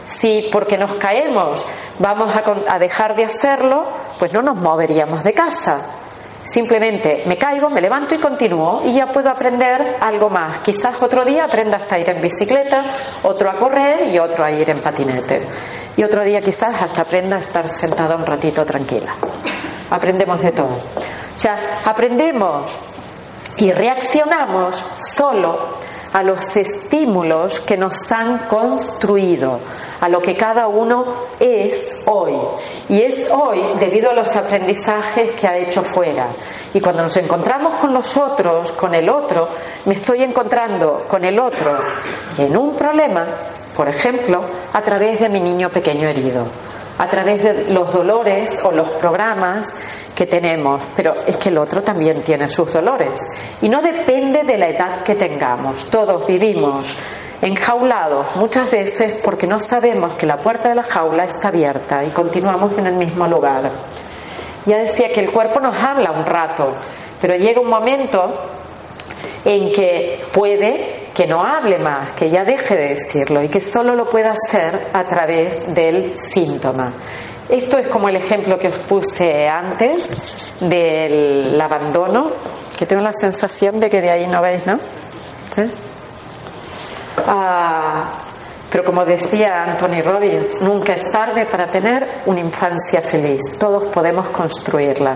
Si porque nos caemos vamos a, a dejar de hacerlo, pues no nos moveríamos de casa. Simplemente me caigo, me levanto y continúo y ya puedo aprender algo más. Quizás otro día aprenda hasta ir en bicicleta, otro a correr y otro a ir en patinete. Y otro día quizás hasta aprenda a estar sentada un ratito tranquila. Aprendemos de todo. O sea, aprendemos y reaccionamos solo a los estímulos que nos han construido, a lo que cada uno es hoy. Y es hoy debido a los aprendizajes que ha hecho fuera. Y cuando nos encontramos con los otros, con el otro, me estoy encontrando con el otro en un problema, por ejemplo, a través de mi niño pequeño herido, a través de los dolores o los programas que tenemos, pero es que el otro también tiene sus dolores y no depende de la edad que tengamos. Todos vivimos enjaulados muchas veces porque no sabemos que la puerta de la jaula está abierta y continuamos en el mismo lugar. Ya decía que el cuerpo nos habla un rato, pero llega un momento en que puede que no hable más, que ya deje de decirlo y que solo lo pueda hacer a través del síntoma. Esto es como el ejemplo que os puse antes del abandono, que tengo la sensación de que de ahí no veis, ¿no? ¿Sí? Ah, pero como decía Anthony Robbins, nunca es tarde para tener una infancia feliz. Todos podemos construirla.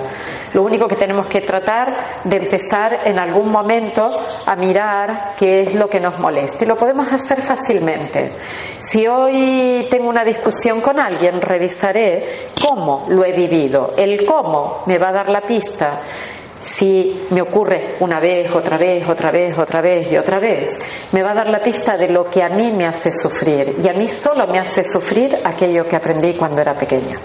Lo único que tenemos que tratar de empezar en algún momento a mirar qué es lo que nos molesta. Y lo podemos hacer fácilmente. Si hoy tengo una discusión con alguien, revisaré cómo lo he vivido. El cómo me va a dar la pista si me ocurre una vez, otra vez, otra vez, otra vez y otra vez, me va a dar la pista de lo que a mí me hace sufrir. Y a mí solo me hace sufrir aquello que aprendí cuando era pequeña.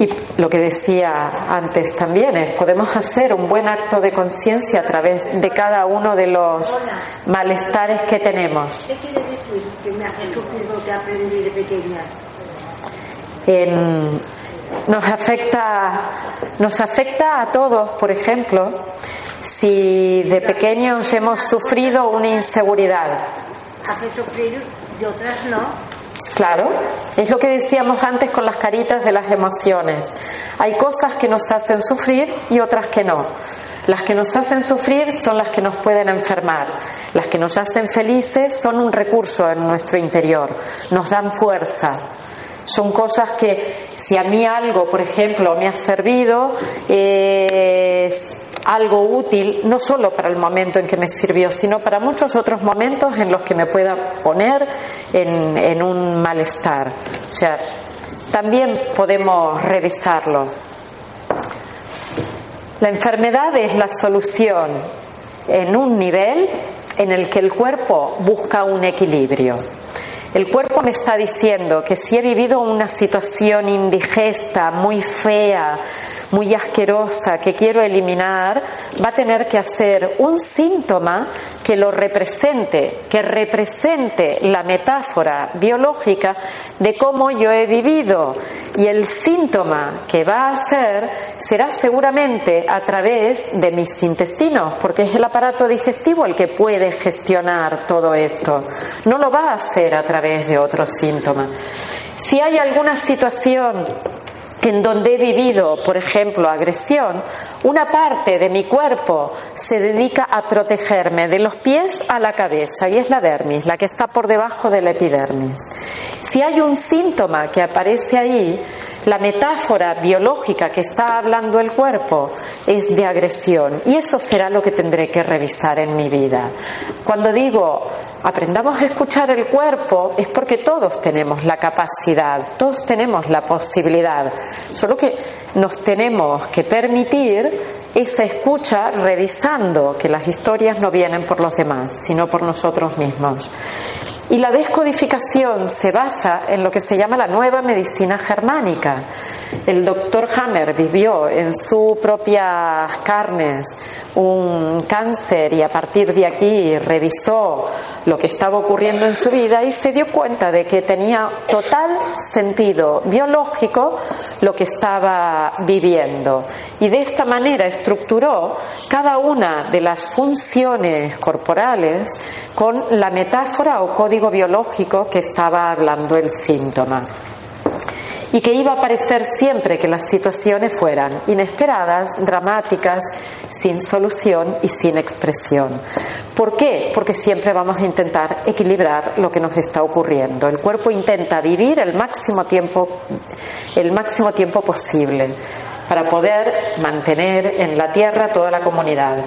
Y lo que decía antes también es, podemos hacer un buen acto de conciencia a través de cada uno de los malestares que tenemos. ¿Qué quiere decir que me hace sufrir lo que aprendí de pequeña? En, nos afecta, nos afecta a todos, por ejemplo, si de pequeños hemos sufrido una inseguridad. Hace sufrir y otras no. Claro, es lo que decíamos antes con las caritas de las emociones. Hay cosas que nos hacen sufrir y otras que no. Las que nos hacen sufrir son las que nos pueden enfermar. Las que nos hacen felices son un recurso en nuestro interior, nos dan fuerza. Son cosas que si a mí algo, por ejemplo, me ha servido, es algo útil, no solo para el momento en que me sirvió, sino para muchos otros momentos en los que me pueda poner en, en un malestar. O sea, también podemos revisarlo. La enfermedad es la solución en un nivel en el que el cuerpo busca un equilibrio. El cuerpo me está diciendo que si he vivido una situación indigesta, muy fea, muy asquerosa, que quiero eliminar, va a tener que hacer un síntoma que lo represente, que represente la metáfora biológica de cómo yo he vivido. Y el síntoma que va a hacer será seguramente a través de mis intestinos, porque es el aparato digestivo el que puede gestionar todo esto. No lo va a hacer a través de otros síntomas. Si hay alguna situación en donde he vivido, por ejemplo, agresión, una parte de mi cuerpo se dedica a protegerme de los pies a la cabeza y es la dermis, la que está por debajo de la epidermis. Si hay un síntoma que aparece ahí, la metáfora biológica que está hablando el cuerpo es de agresión y eso será lo que tendré que revisar en mi vida. Cuando digo aprendamos a escuchar el cuerpo es porque todos tenemos la capacidad, todos tenemos la posibilidad, solo que nos tenemos que permitir esa escucha revisando que las historias no vienen por los demás, sino por nosotros mismos. Y la descodificación se basa en lo que se llama la nueva medicina germánica. El doctor Hammer vivió en sus propias carnes un cáncer y a partir de aquí revisó lo que estaba ocurriendo en su vida y se dio cuenta de que tenía total sentido biológico lo que estaba viviendo. Y de esta manera estructuró cada una de las funciones corporales con la metáfora o código biológico que estaba hablando el síntoma y que iba a aparecer siempre que las situaciones fueran inesperadas, dramáticas, sin solución y sin expresión. ¿Por qué? Porque siempre vamos a intentar equilibrar lo que nos está ocurriendo. El cuerpo intenta vivir el máximo tiempo, el máximo tiempo posible para poder mantener en la tierra toda la comunidad.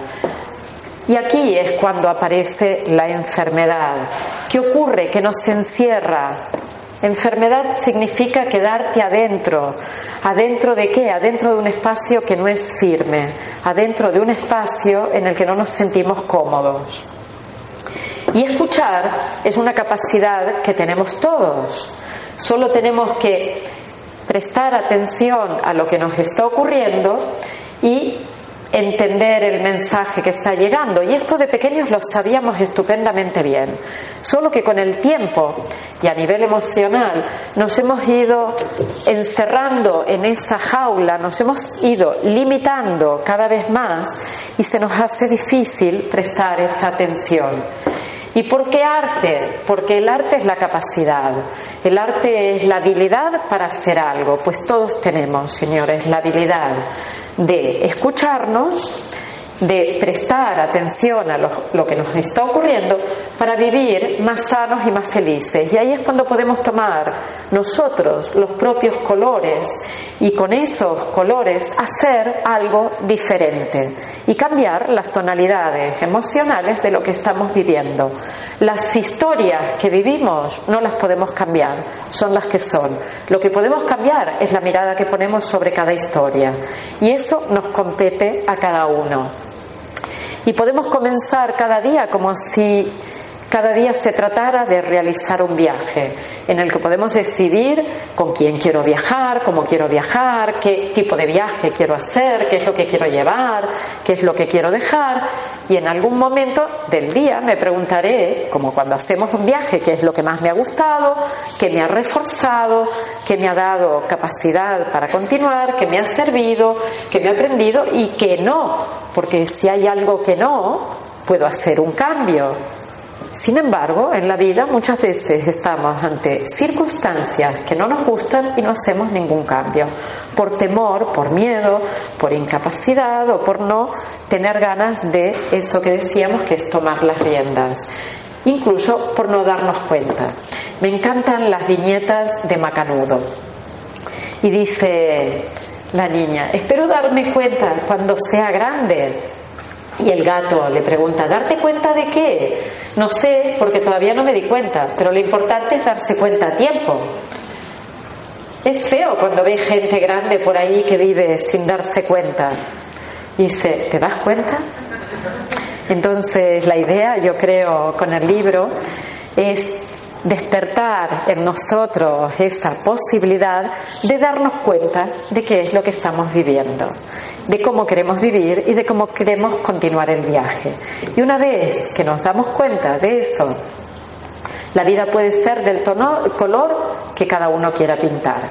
Y aquí es cuando aparece la enfermedad. ¿Qué ocurre? Que nos encierra Enfermedad significa quedarte adentro. ¿Adentro de qué? Adentro de un espacio que no es firme, adentro de un espacio en el que no nos sentimos cómodos. Y escuchar es una capacidad que tenemos todos. Solo tenemos que prestar atención a lo que nos está ocurriendo y entender el mensaje que está llegando. Y esto de pequeños lo sabíamos estupendamente bien. Solo que con el tiempo y a nivel emocional nos hemos ido encerrando en esa jaula, nos hemos ido limitando cada vez más y se nos hace difícil prestar esa atención. ¿Y por qué arte? Porque el arte es la capacidad, el arte es la habilidad para hacer algo, pues todos tenemos, señores, la habilidad de escucharnos, de prestar atención a lo, que nos está ocurriendo para vivir más sanos y más felices. Y ahí es cuando podemos tomar nosotros los propios colores y con esos colores hacer algo diferente y cambiar las tonalidades emocionales de lo que estamos viviendo. Las historias que vivimos no las podemos cambiar, son las que son. Lo que podemos cambiar es la mirada que ponemos sobre cada historia y eso nos compete a cada uno. Y podemos comenzar cada día como si cada día se tratara de realizar un viaje en el que podemos decidir con quién quiero viajar, cómo quiero viajar, qué tipo de viaje quiero hacer, qué es lo que quiero llevar, qué es lo que quiero dejar. Y en algún momento del día me preguntaré, como cuando hacemos un viaje, qué es lo que más me ha gustado, qué me ha reforzado, qué me ha dado capacidad para continuar, qué me ha servido, qué me ha aprendido y qué no. Porque si hay algo que no, puedo hacer un cambio sin embargo, en la vida muchas veces estamos ante circunstancias que no nos gustan y no hacemos ningún cambio, por temor, por miedo, por incapacidad o por no tener ganas de eso que decíamos que es tomar las riendas incluso por no darnos cuenta. Me encantan las viñetas de Macanudo. Y dice la niña, espero darme cuenta cuando sea grande y el gato le pregunta, ¿darte cuenta de qué? No sé, porque todavía no me di cuenta, pero lo importante es darse cuenta a tiempo. Es feo cuando ve gente grande por ahí que vive sin darse cuenta. Y dice, ¿te das cuenta? Entonces la idea, yo creo, con el libro es despertar en nosotros esa posibilidad de darnos cuenta de qué es lo que estamos viviendo, de cómo queremos vivir y de cómo queremos continuar el viaje. Y una vez que nos damos cuenta de eso, la vida puede ser del tono, color que cada uno quiera pintar.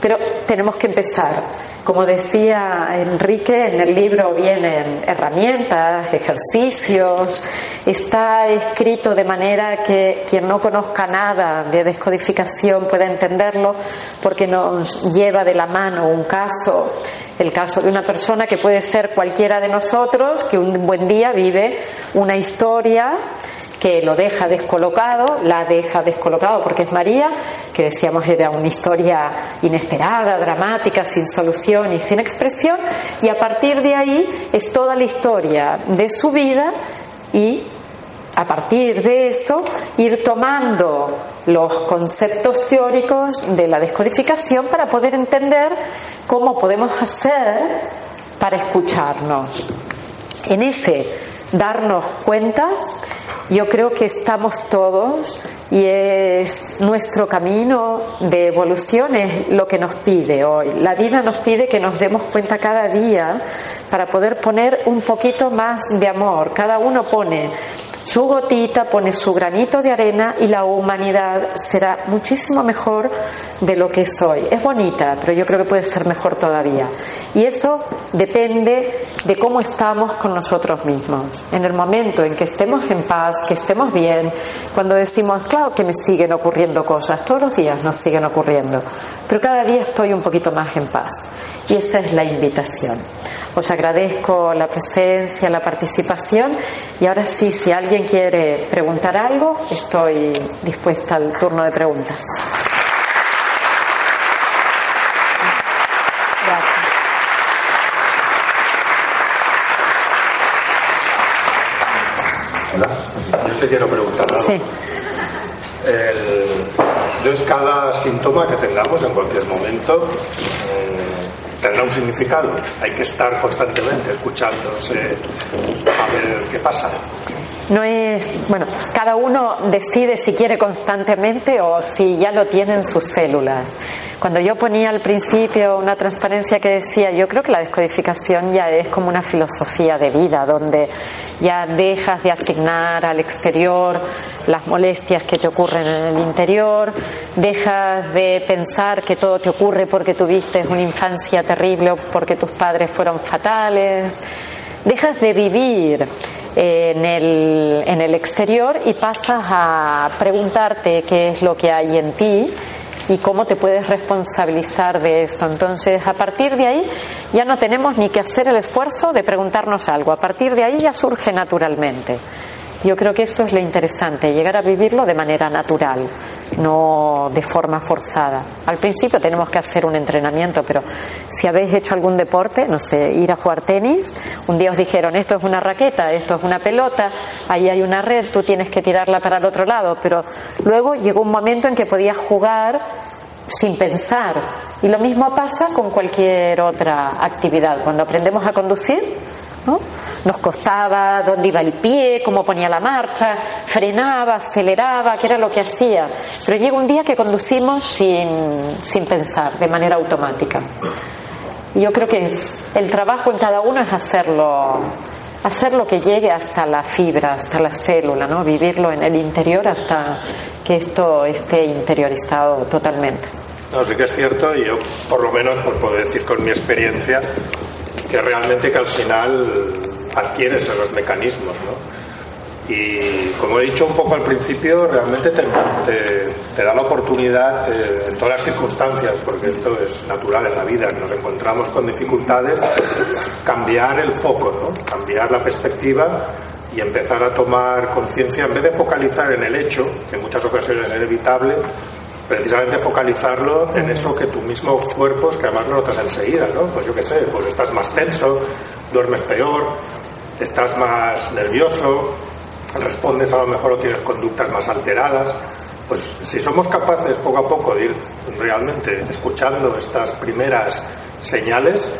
Pero tenemos que empezar como decía Enrique, en el libro vienen herramientas, ejercicios, está escrito de manera que quien no conozca nada de descodificación pueda entenderlo porque nos lleva de la mano un caso, el caso de una persona que puede ser cualquiera de nosotros, que un buen día vive una historia que lo deja descolocado, la deja descolocado porque es María, que decíamos era una historia inesperada, dramática, sin solución y sin expresión, y a partir de ahí es toda la historia de su vida y a partir de eso ir tomando los conceptos teóricos de la descodificación para poder entender cómo podemos hacer para escucharnos. En ese darnos cuenta yo creo que estamos todos y es nuestro camino de evolución es lo que nos pide hoy. La vida nos pide que nos demos cuenta cada día para poder poner un poquito más de amor. Cada uno pone su gotita, pone su granito de arena y la humanidad será muchísimo mejor de lo que es hoy. Es bonita, pero yo creo que puede ser mejor todavía. Y eso depende de cómo estamos con nosotros mismos. En el momento en que estemos en paz, que estemos bien, cuando decimos, claro que me siguen ocurriendo cosas, todos los días nos siguen ocurriendo, pero cada día estoy un poquito más en paz. Y esa es la invitación. Os agradezco la presencia, la participación y ahora sí, si alguien quiere preguntar algo, estoy dispuesta al turno de preguntas. Gracias. Hola, yo te quiero preguntar algo. Sí. El, entonces, cada síntoma que tengamos en cualquier momento eh, tendrá un significado. Hay que estar constantemente escuchándose a ver qué pasa. No es, bueno, cada uno decide si quiere constantemente o si ya lo tiene en sus células. Cuando yo ponía al principio una transparencia que decía, yo creo que la descodificación ya es como una filosofía de vida, donde ya dejas de asignar al exterior las molestias que te ocurren en el interior, dejas de pensar que todo te ocurre porque tuviste una infancia terrible o porque tus padres fueron fatales, dejas de vivir en el, en el exterior y pasas a preguntarte qué es lo que hay en ti y cómo te puedes responsabilizar de eso. Entonces, a partir de ahí ya no tenemos ni que hacer el esfuerzo de preguntarnos algo. A partir de ahí ya surge naturalmente. Yo creo que eso es lo interesante, llegar a vivirlo de manera natural, no de forma forzada. Al principio tenemos que hacer un entrenamiento, pero si habéis hecho algún deporte, no sé, ir a jugar tenis, un día os dijeron esto es una raqueta, esto es una pelota, ahí hay una red, tú tienes que tirarla para el otro lado, pero luego llegó un momento en que podías jugar sin pensar. Y lo mismo pasa con cualquier otra actividad. Cuando aprendemos a conducir, ¿no? Nos costaba dónde iba el pie, cómo ponía la marcha, frenaba, aceleraba, qué era lo que hacía. Pero llega un día que conducimos sin, sin pensar, de manera automática. Y yo creo que el trabajo en cada uno es hacerlo, hacer lo que llegue hasta la fibra, hasta la célula, ¿no? Vivirlo en el interior hasta que esto esté interiorizado totalmente. No, sí que es cierto y yo, por lo menos, pues puedo decir con mi experiencia que realmente que al final adquieres los mecanismos. Y como he dicho un poco al principio, realmente te, te, te da la oportunidad eh, en todas las circunstancias, porque esto es natural en la vida, nos encontramos con dificultades, cambiar el foco, ¿no? cambiar la perspectiva y empezar a tomar conciencia, en vez de focalizar en el hecho, que en muchas ocasiones es inevitable, precisamente focalizarlo en eso que tu mismo cuerpo, es que además lo notas enseguida, ¿no? Pues yo qué sé, pues estás más tenso, duermes peor, estás más nervioso, respondes a lo mejor o tienes conductas más alteradas. Pues si somos capaces poco a poco de ir realmente escuchando estas primeras señales,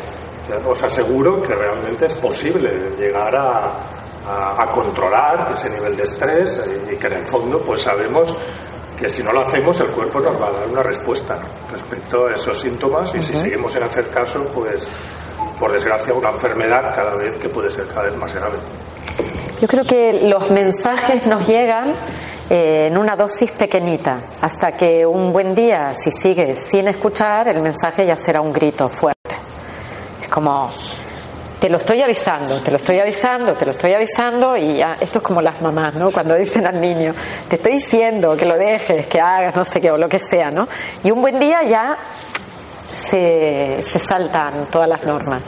os aseguro que realmente es posible llegar a, a, a controlar ese nivel de estrés y que en el fondo pues sabemos que si no lo hacemos el cuerpo nos va a dar una respuesta respecto a esos síntomas y si seguimos sin hacer caso pues por desgracia una enfermedad cada vez que puede ser cada vez más grave. Yo creo que los mensajes nos llegan eh, en una dosis pequeñita, hasta que un buen día, si sigues sin escuchar, el mensaje ya será un grito fuerte. Es como, te lo estoy avisando, te lo estoy avisando, te lo estoy avisando y ya, esto es como las mamás, ¿no? Cuando dicen al niño, te estoy diciendo que lo dejes, que hagas, no sé qué, o lo que sea, ¿no? Y un buen día ya se, se saltan todas las normas.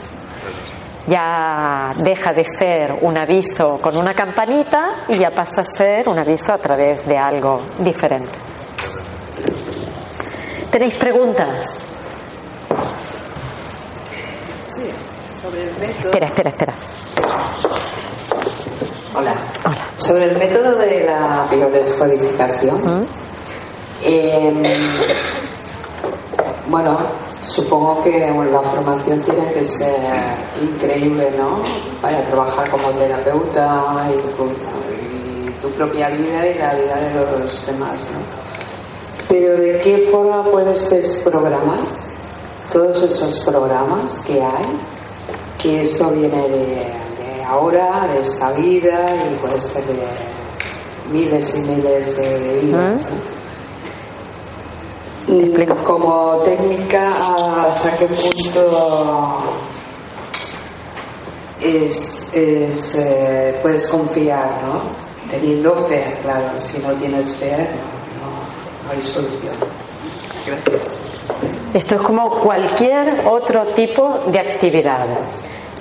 Ya deja de ser un aviso con una campanita y ya pasa a ser un aviso a través de algo diferente. ¿Tenéis preguntas? Sobre el método. Espera, espera, espera. Hola. Hola. Sobre el método de la biodescodificación, ¿Mm? eh, bueno, supongo que la formación tiene que ser increíble, ¿no? Para trabajar como terapeuta y tu propia vida y la vida de los demás. ¿no? Pero ¿de qué forma puedes desprogramar todos esos programas que hay? Que esto viene de, ahora, de esta vida y puede ser de miles y miles de, vidas. Y como técnica, ¿hasta qué punto es, es eh, puedes confiar, ¿no? Teniendo fe, claro. Si no tienes fe, no, hay solución. Gracias. Esto es como cualquier otro tipo de actividad.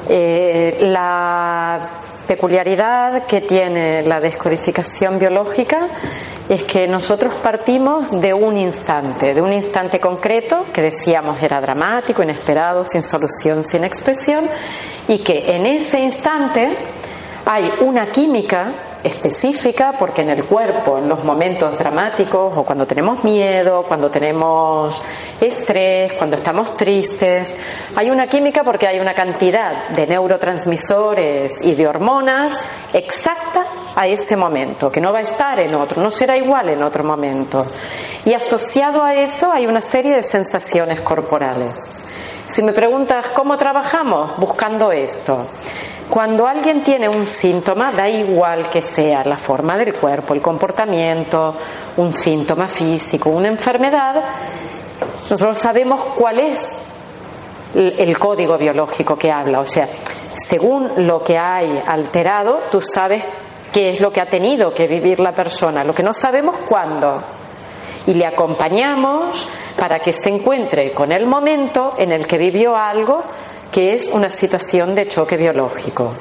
Eh, la peculiaridad que tiene la descodificación biológica es que nosotros partimos de un instante, de un instante concreto que decíamos era dramático, inesperado, sin solución, sin expresión, y que en ese instante hay una química específica porque en el cuerpo, en los momentos dramáticos o cuando tenemos miedo, cuando tenemos estrés, cuando estamos tristes, hay una química porque hay una cantidad de neurotransmisores y de hormonas exacta a ese momento, que no va a estar en otro, no será igual en otro momento. Y asociado a eso hay una serie de sensaciones corporales. Si me preguntas cómo trabajamos, buscando esto. Cuando alguien tiene un síntoma, da igual que sea la forma del cuerpo, el comportamiento, un síntoma físico, una enfermedad, nosotros sabemos cuál es el código biológico que habla. O sea, según lo que hay alterado, tú sabes qué es lo que ha tenido que vivir la persona. Lo que no sabemos cuándo. Y le acompañamos para que se encuentre con el momento en el que vivió algo que es una situación de choque biológico.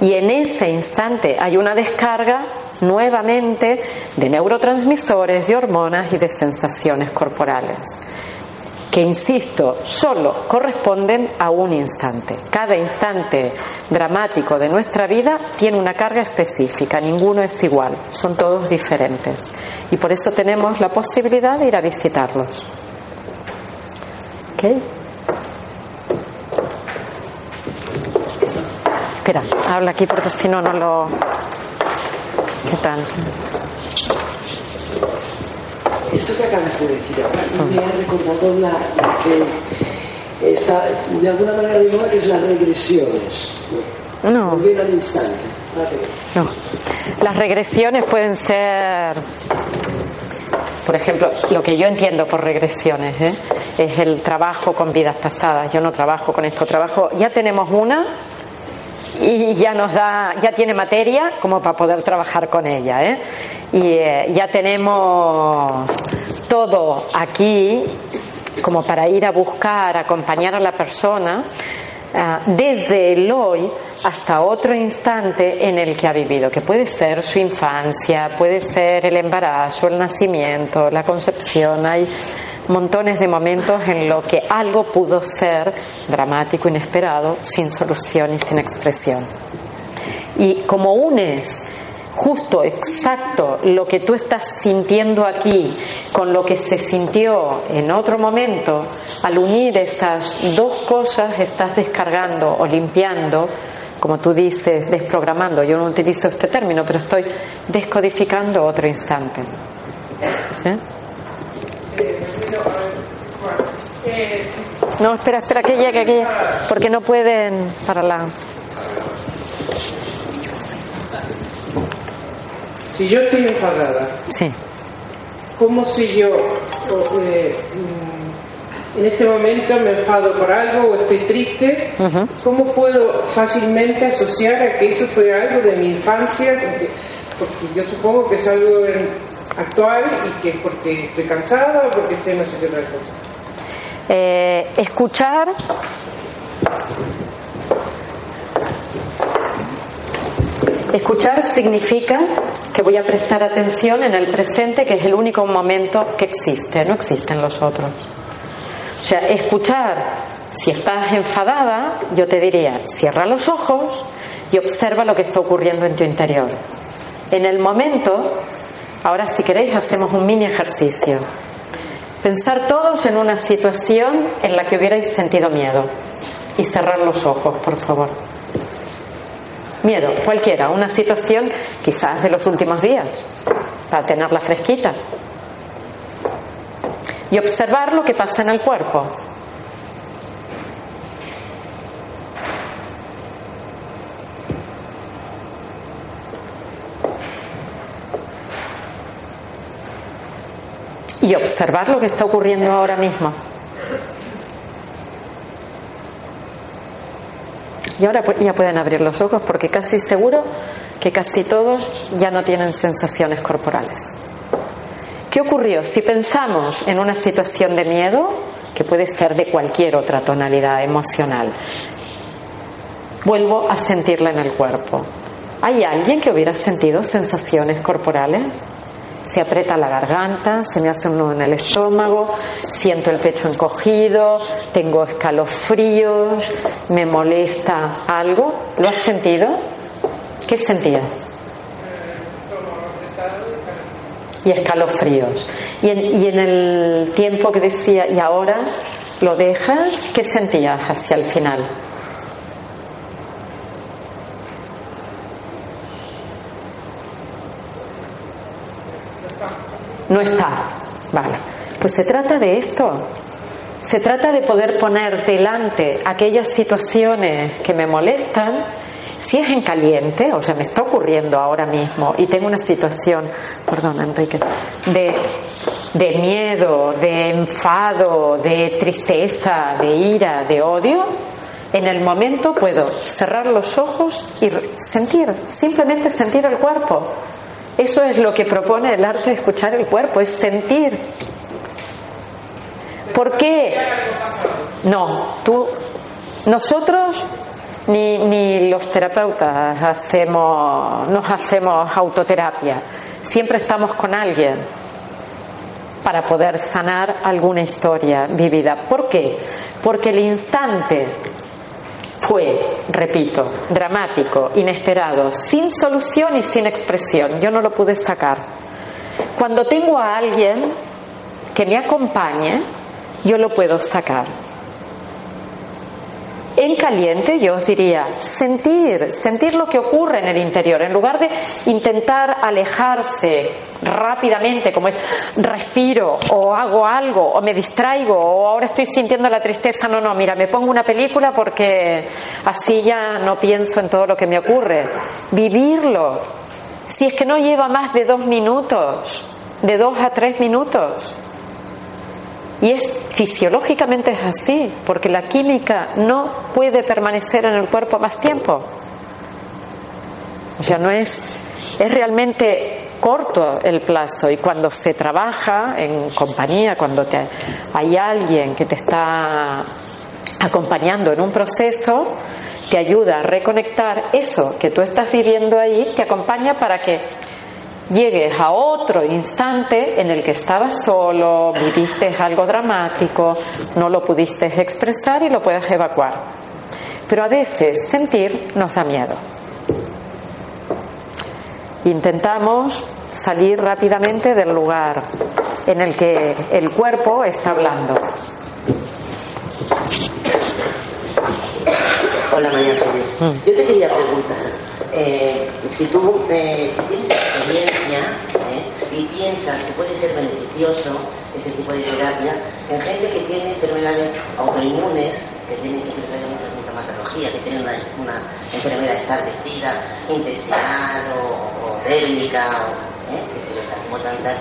Y en ese instante hay una descarga nuevamente de neurotransmisores, de hormonas y de sensaciones corporales que, insisto, solo corresponden a un instante. Cada instante dramático de nuestra vida tiene una carga específica, ninguno es igual, son todos diferentes. Y por eso tenemos la posibilidad de ir a visitarlos. ¿Okay? Espera, habla aquí porque si no, no lo. ¿Qué tal? Esto que acabas de decir ahora me ha recordado la, que está, de alguna manera de moda que es las regresiones. No. Al instante. No. Las regresiones pueden ser por ejemplo, lo que yo entiendo por regresiones ¿eh? es el trabajo con vidas pasadas. Yo no trabajo con esto, trabajo, ya tenemos una y ya nos da, ya tiene materia como para poder trabajar con ella, ¿eh? Y eh, ya tenemos todo aquí como para ir a buscar, acompañar a la persona eh, desde el hoy hasta otro instante en el que ha vivido, que puede ser su infancia, puede ser el embarazo, el nacimiento, la concepción, hay montones de momentos en lo que algo pudo ser dramático, inesperado, sin solución y sin expresión. Y como unes justo, exacto, lo que tú estás sintiendo aquí con lo que se sintió en otro momento, al unir esas dos cosas estás descargando o limpiando, como tú dices, desprogramando. Yo no utilizo este término, pero estoy descodificando otro instante. ¿Sí? No, espera, espera que llegue, que llegue, porque no pueden para la. Si yo estoy enfadada, sí. ¿cómo si yo eh, en este momento me enfado por algo o estoy triste? ¿Cómo puedo fácilmente asociar a que eso fue algo de mi infancia? Porque, yo supongo que es algo actual y que es porque estoy cansada o porque estoy no sé qué otra cosa. Eh, escuchar Escuchar significa que voy a prestar atención en el presente, que es el único momento que existe, no existen los otros. O sea, escuchar, si estás enfadada, yo te diría, cierra los ojos y observa lo que está ocurriendo en tu interior. En el momento, ahora si queréis, hacemos un mini ejercicio. Pensar todos en una situación en la que hubierais sentido miedo y cerrar los ojos, por favor. Miedo, cualquiera, una situación quizás de los últimos días, para tenerla fresquita. Y observar lo que pasa en el cuerpo. y observar lo que está ocurriendo ahora mismo. Y ahora ya pueden abrir los ojos porque casi seguro que casi todos ya no tienen sensaciones corporales. ¿Qué ocurrió? Si pensamos en una situación de miedo, que puede ser de cualquier otra tonalidad emocional, vuelvo a sentirla en el cuerpo. ¿Hay alguien que hubiera sentido sensaciones corporales? se aprieta la garganta, se me hace un nudo en el estómago, siento el pecho encogido, tengo escalofríos, me molesta algo. ¿Lo has sentido? ¿Qué sentías? Y escalofríos. Y en, y en el tiempo que decía, y ahora lo dejas, ¿qué sentías hacia el final? No está. Vale. Pues se trata de esto. Se trata de poder poner delante aquellas situaciones que me molestan, si es en caliente, o sea, me está ocurriendo ahora mismo y tengo una situación, perdón, Enrique, de, de miedo, de enfado, de tristeza, de ira, de odio, en el momento puedo cerrar los ojos y sentir, simplemente sentir el cuerpo. Eso es lo que propone el arte de escuchar el cuerpo, es sentir. ¿Por qué? No, tú, nosotros ni, ni los terapeutas hacemos, nos hacemos autoterapia. Siempre estamos con alguien para poder sanar alguna historia vivida. ¿Por qué? Porque el instante fue, repito, dramático, inesperado, sin solución y sin expresión. Yo no lo pude sacar. Cuando tengo a alguien que me acompañe, yo lo puedo sacar. En caliente yo os diría sentir, sentir lo que ocurre en el interior, en lugar de intentar alejarse rápidamente, como es respiro o hago algo o me distraigo o ahora estoy sintiendo la tristeza, no, no, mira, me pongo una película porque así ya no pienso en todo lo que me ocurre. Vivirlo, si es que no lleva más de dos minutos, de dos a tres minutos. Y es fisiológicamente es así, porque la química no puede permanecer en el cuerpo más tiempo. O sea, no es es realmente corto el plazo y cuando se trabaja en compañía, cuando te, hay alguien que te está acompañando en un proceso, te ayuda a reconectar eso que tú estás viviendo ahí, te acompaña para que llegues a otro instante en el que estabas solo, viviste algo dramático, no lo pudiste expresar y lo puedes evacuar. Pero a veces sentir nos da miedo. Intentamos salir rápidamente del lugar en el que el cuerpo está hablando. Hola María mm. Yo te quería preguntar, eh, si tú eh, tienes eh, y piensas que puede ser beneficioso este tipo de terapia en gente que tiene enfermedades autoinmunes, que tienen que mucha sintomatología, que tienen una, enfermedad establecida, intestinal o, o térmica, o, que como tantas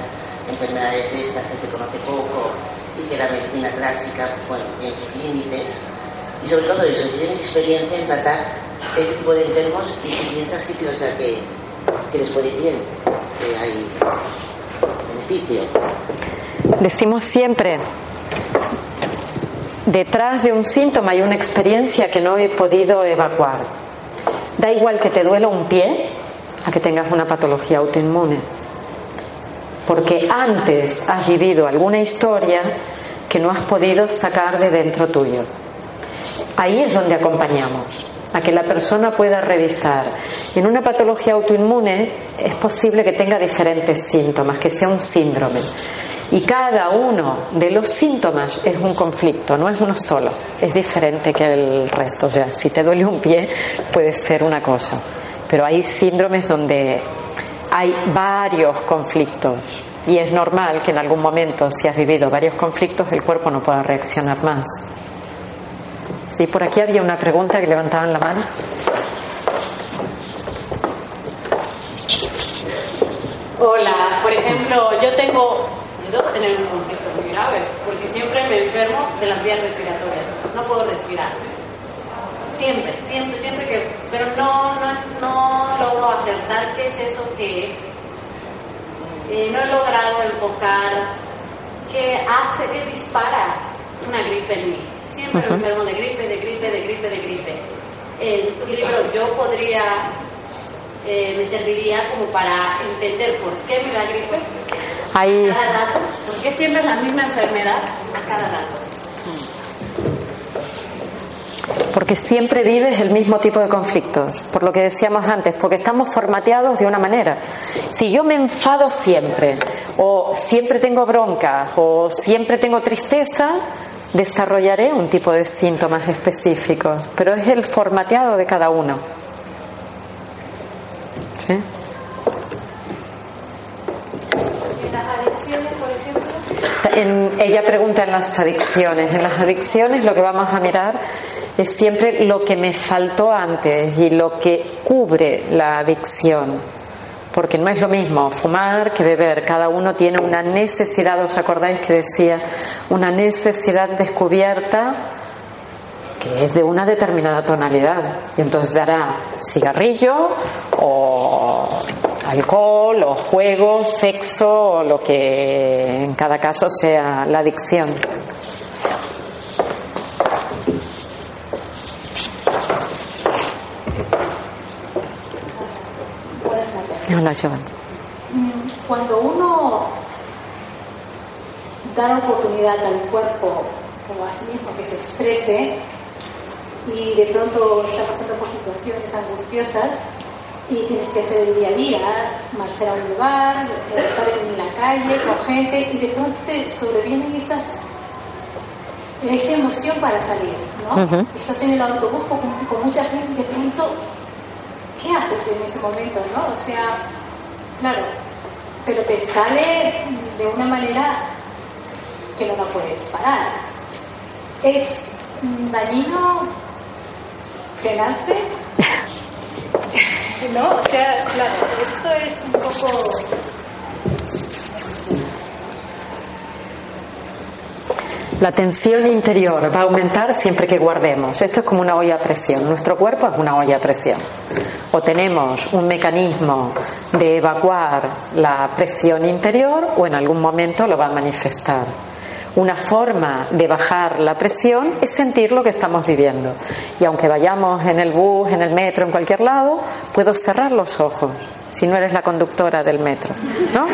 enfermedades de estas que se conoce poco y que la medicina clásica bueno, tiene sus límites. Y sobre todo eso, si tienes experiencia en tratar este tipo de enfermos y piensas que, o sea, que, que les ir bien, que hay beneficio. Decimos siempre, detrás de un síntoma hay una experiencia que no he podido evacuar. Da igual que te duela un pie a que tengas una patología autoinmune. Porque antes has vivido alguna historia que no has podido sacar de dentro tuyo. Ahí es donde acompañamos a que la persona pueda revisar. En una patología autoinmune es posible que tenga diferentes síntomas, que sea un síndrome. Y cada uno de los síntomas es un conflicto, no es uno solo, es diferente que el resto. O sea, si te duele un pie, puede ser una cosa. pero hay síndromes donde hay varios conflictos y es normal que en algún momento, si has vivido varios conflictos, el cuerpo no pueda reaccionar más. Sí, por aquí había una pregunta que levantaban la mano. Hola, por ejemplo, yo tengo, yo tener un conflicto muy grave, porque siempre me enfermo de las vías respiratorias, no puedo respirar. Siempre, siempre, siempre que, pero no, no, no logro acertar qué es eso que eh, no he logrado enfocar qué hace, qué dispara una gripe en mí. Siempre me enfermo de gripe, de gripe, de gripe, de gripe. En tu libro yo podría eh, me serviría como para entender por qué me da gripe a cada rato, por qué siempre es la misma enfermedad a cada rato. Porque siempre vives el mismo tipo de conflictos, por lo que decíamos antes, porque estamos formateados de una manera. Si yo me enfado siempre, o siempre tengo bronca, o siempre tengo tristeza, desarrollaré un tipo de síntomas específicos, pero es el formateado de cada uno. ¿En las adicciones, por ejemplo? ella pregunta en las adicciones. En las adicciones lo que vamos a mirar es siempre lo que me faltó antes y lo que cubre la adicción. Porque no es lo mismo fumar que beber. Cada uno tiene una necesidad, ¿os acordáis que decía? Una necesidad descubierta que es de una determinada tonalidad y entonces dará cigarrillo o alcohol o juego, sexo o lo que en cada caso sea la adicción. Hola, Joan. Cuando uno da oportunidad al cuerpo como a sí mismo que se exprese, y de pronto está pasando por situaciones angustiosas y tienes que hacer el día a día, marchar a un lugar, estar en la calle con gente y de pronto te sobrevienen esas esa emoción para salir, ¿no? Estás en el autobús con, con, mucha gente y de pronto, ¿qué haces en ese momento, no? O sea, claro, pero te sale de una manera que no la puedes parar. Es dañino nace [laughs] no, o sea, claro, esto es un poco... La tensión interior va a aumentar siempre que guardemos. Esto es como una olla a presión. Nuestro cuerpo es una olla a presión. O tenemos un mecanismo de evacuar la presión interior o en algún momento lo va a manifestar. Una forma de bajar la presión es sentir lo que estamos viviendo. Y aunque vayamos en el bus, en el metro, en cualquier lado, puedo cerrar los ojos, si no eres la conductora del metro. ¿No?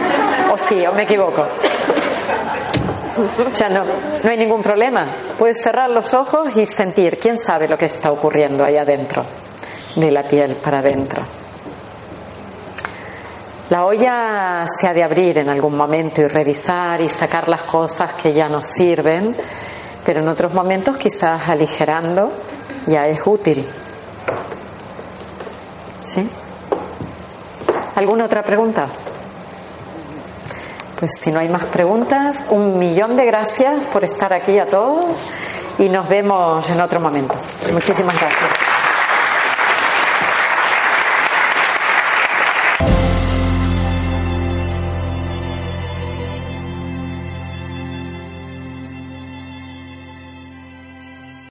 O sí, o me equivoco. O sea, no, no hay ningún problema. Puedes cerrar los ojos y sentir, quién sabe lo que está ocurriendo ahí adentro, de la piel para adentro. La olla se ha de abrir en algún momento y revisar y sacar las cosas que ya nos sirven, pero en otros momentos quizás aligerando ya es útil. ¿Sí? ¿Alguna otra pregunta? Pues si no hay más preguntas, un millón de gracias por estar aquí a todos y nos vemos en otro momento. Muchísimas gracias.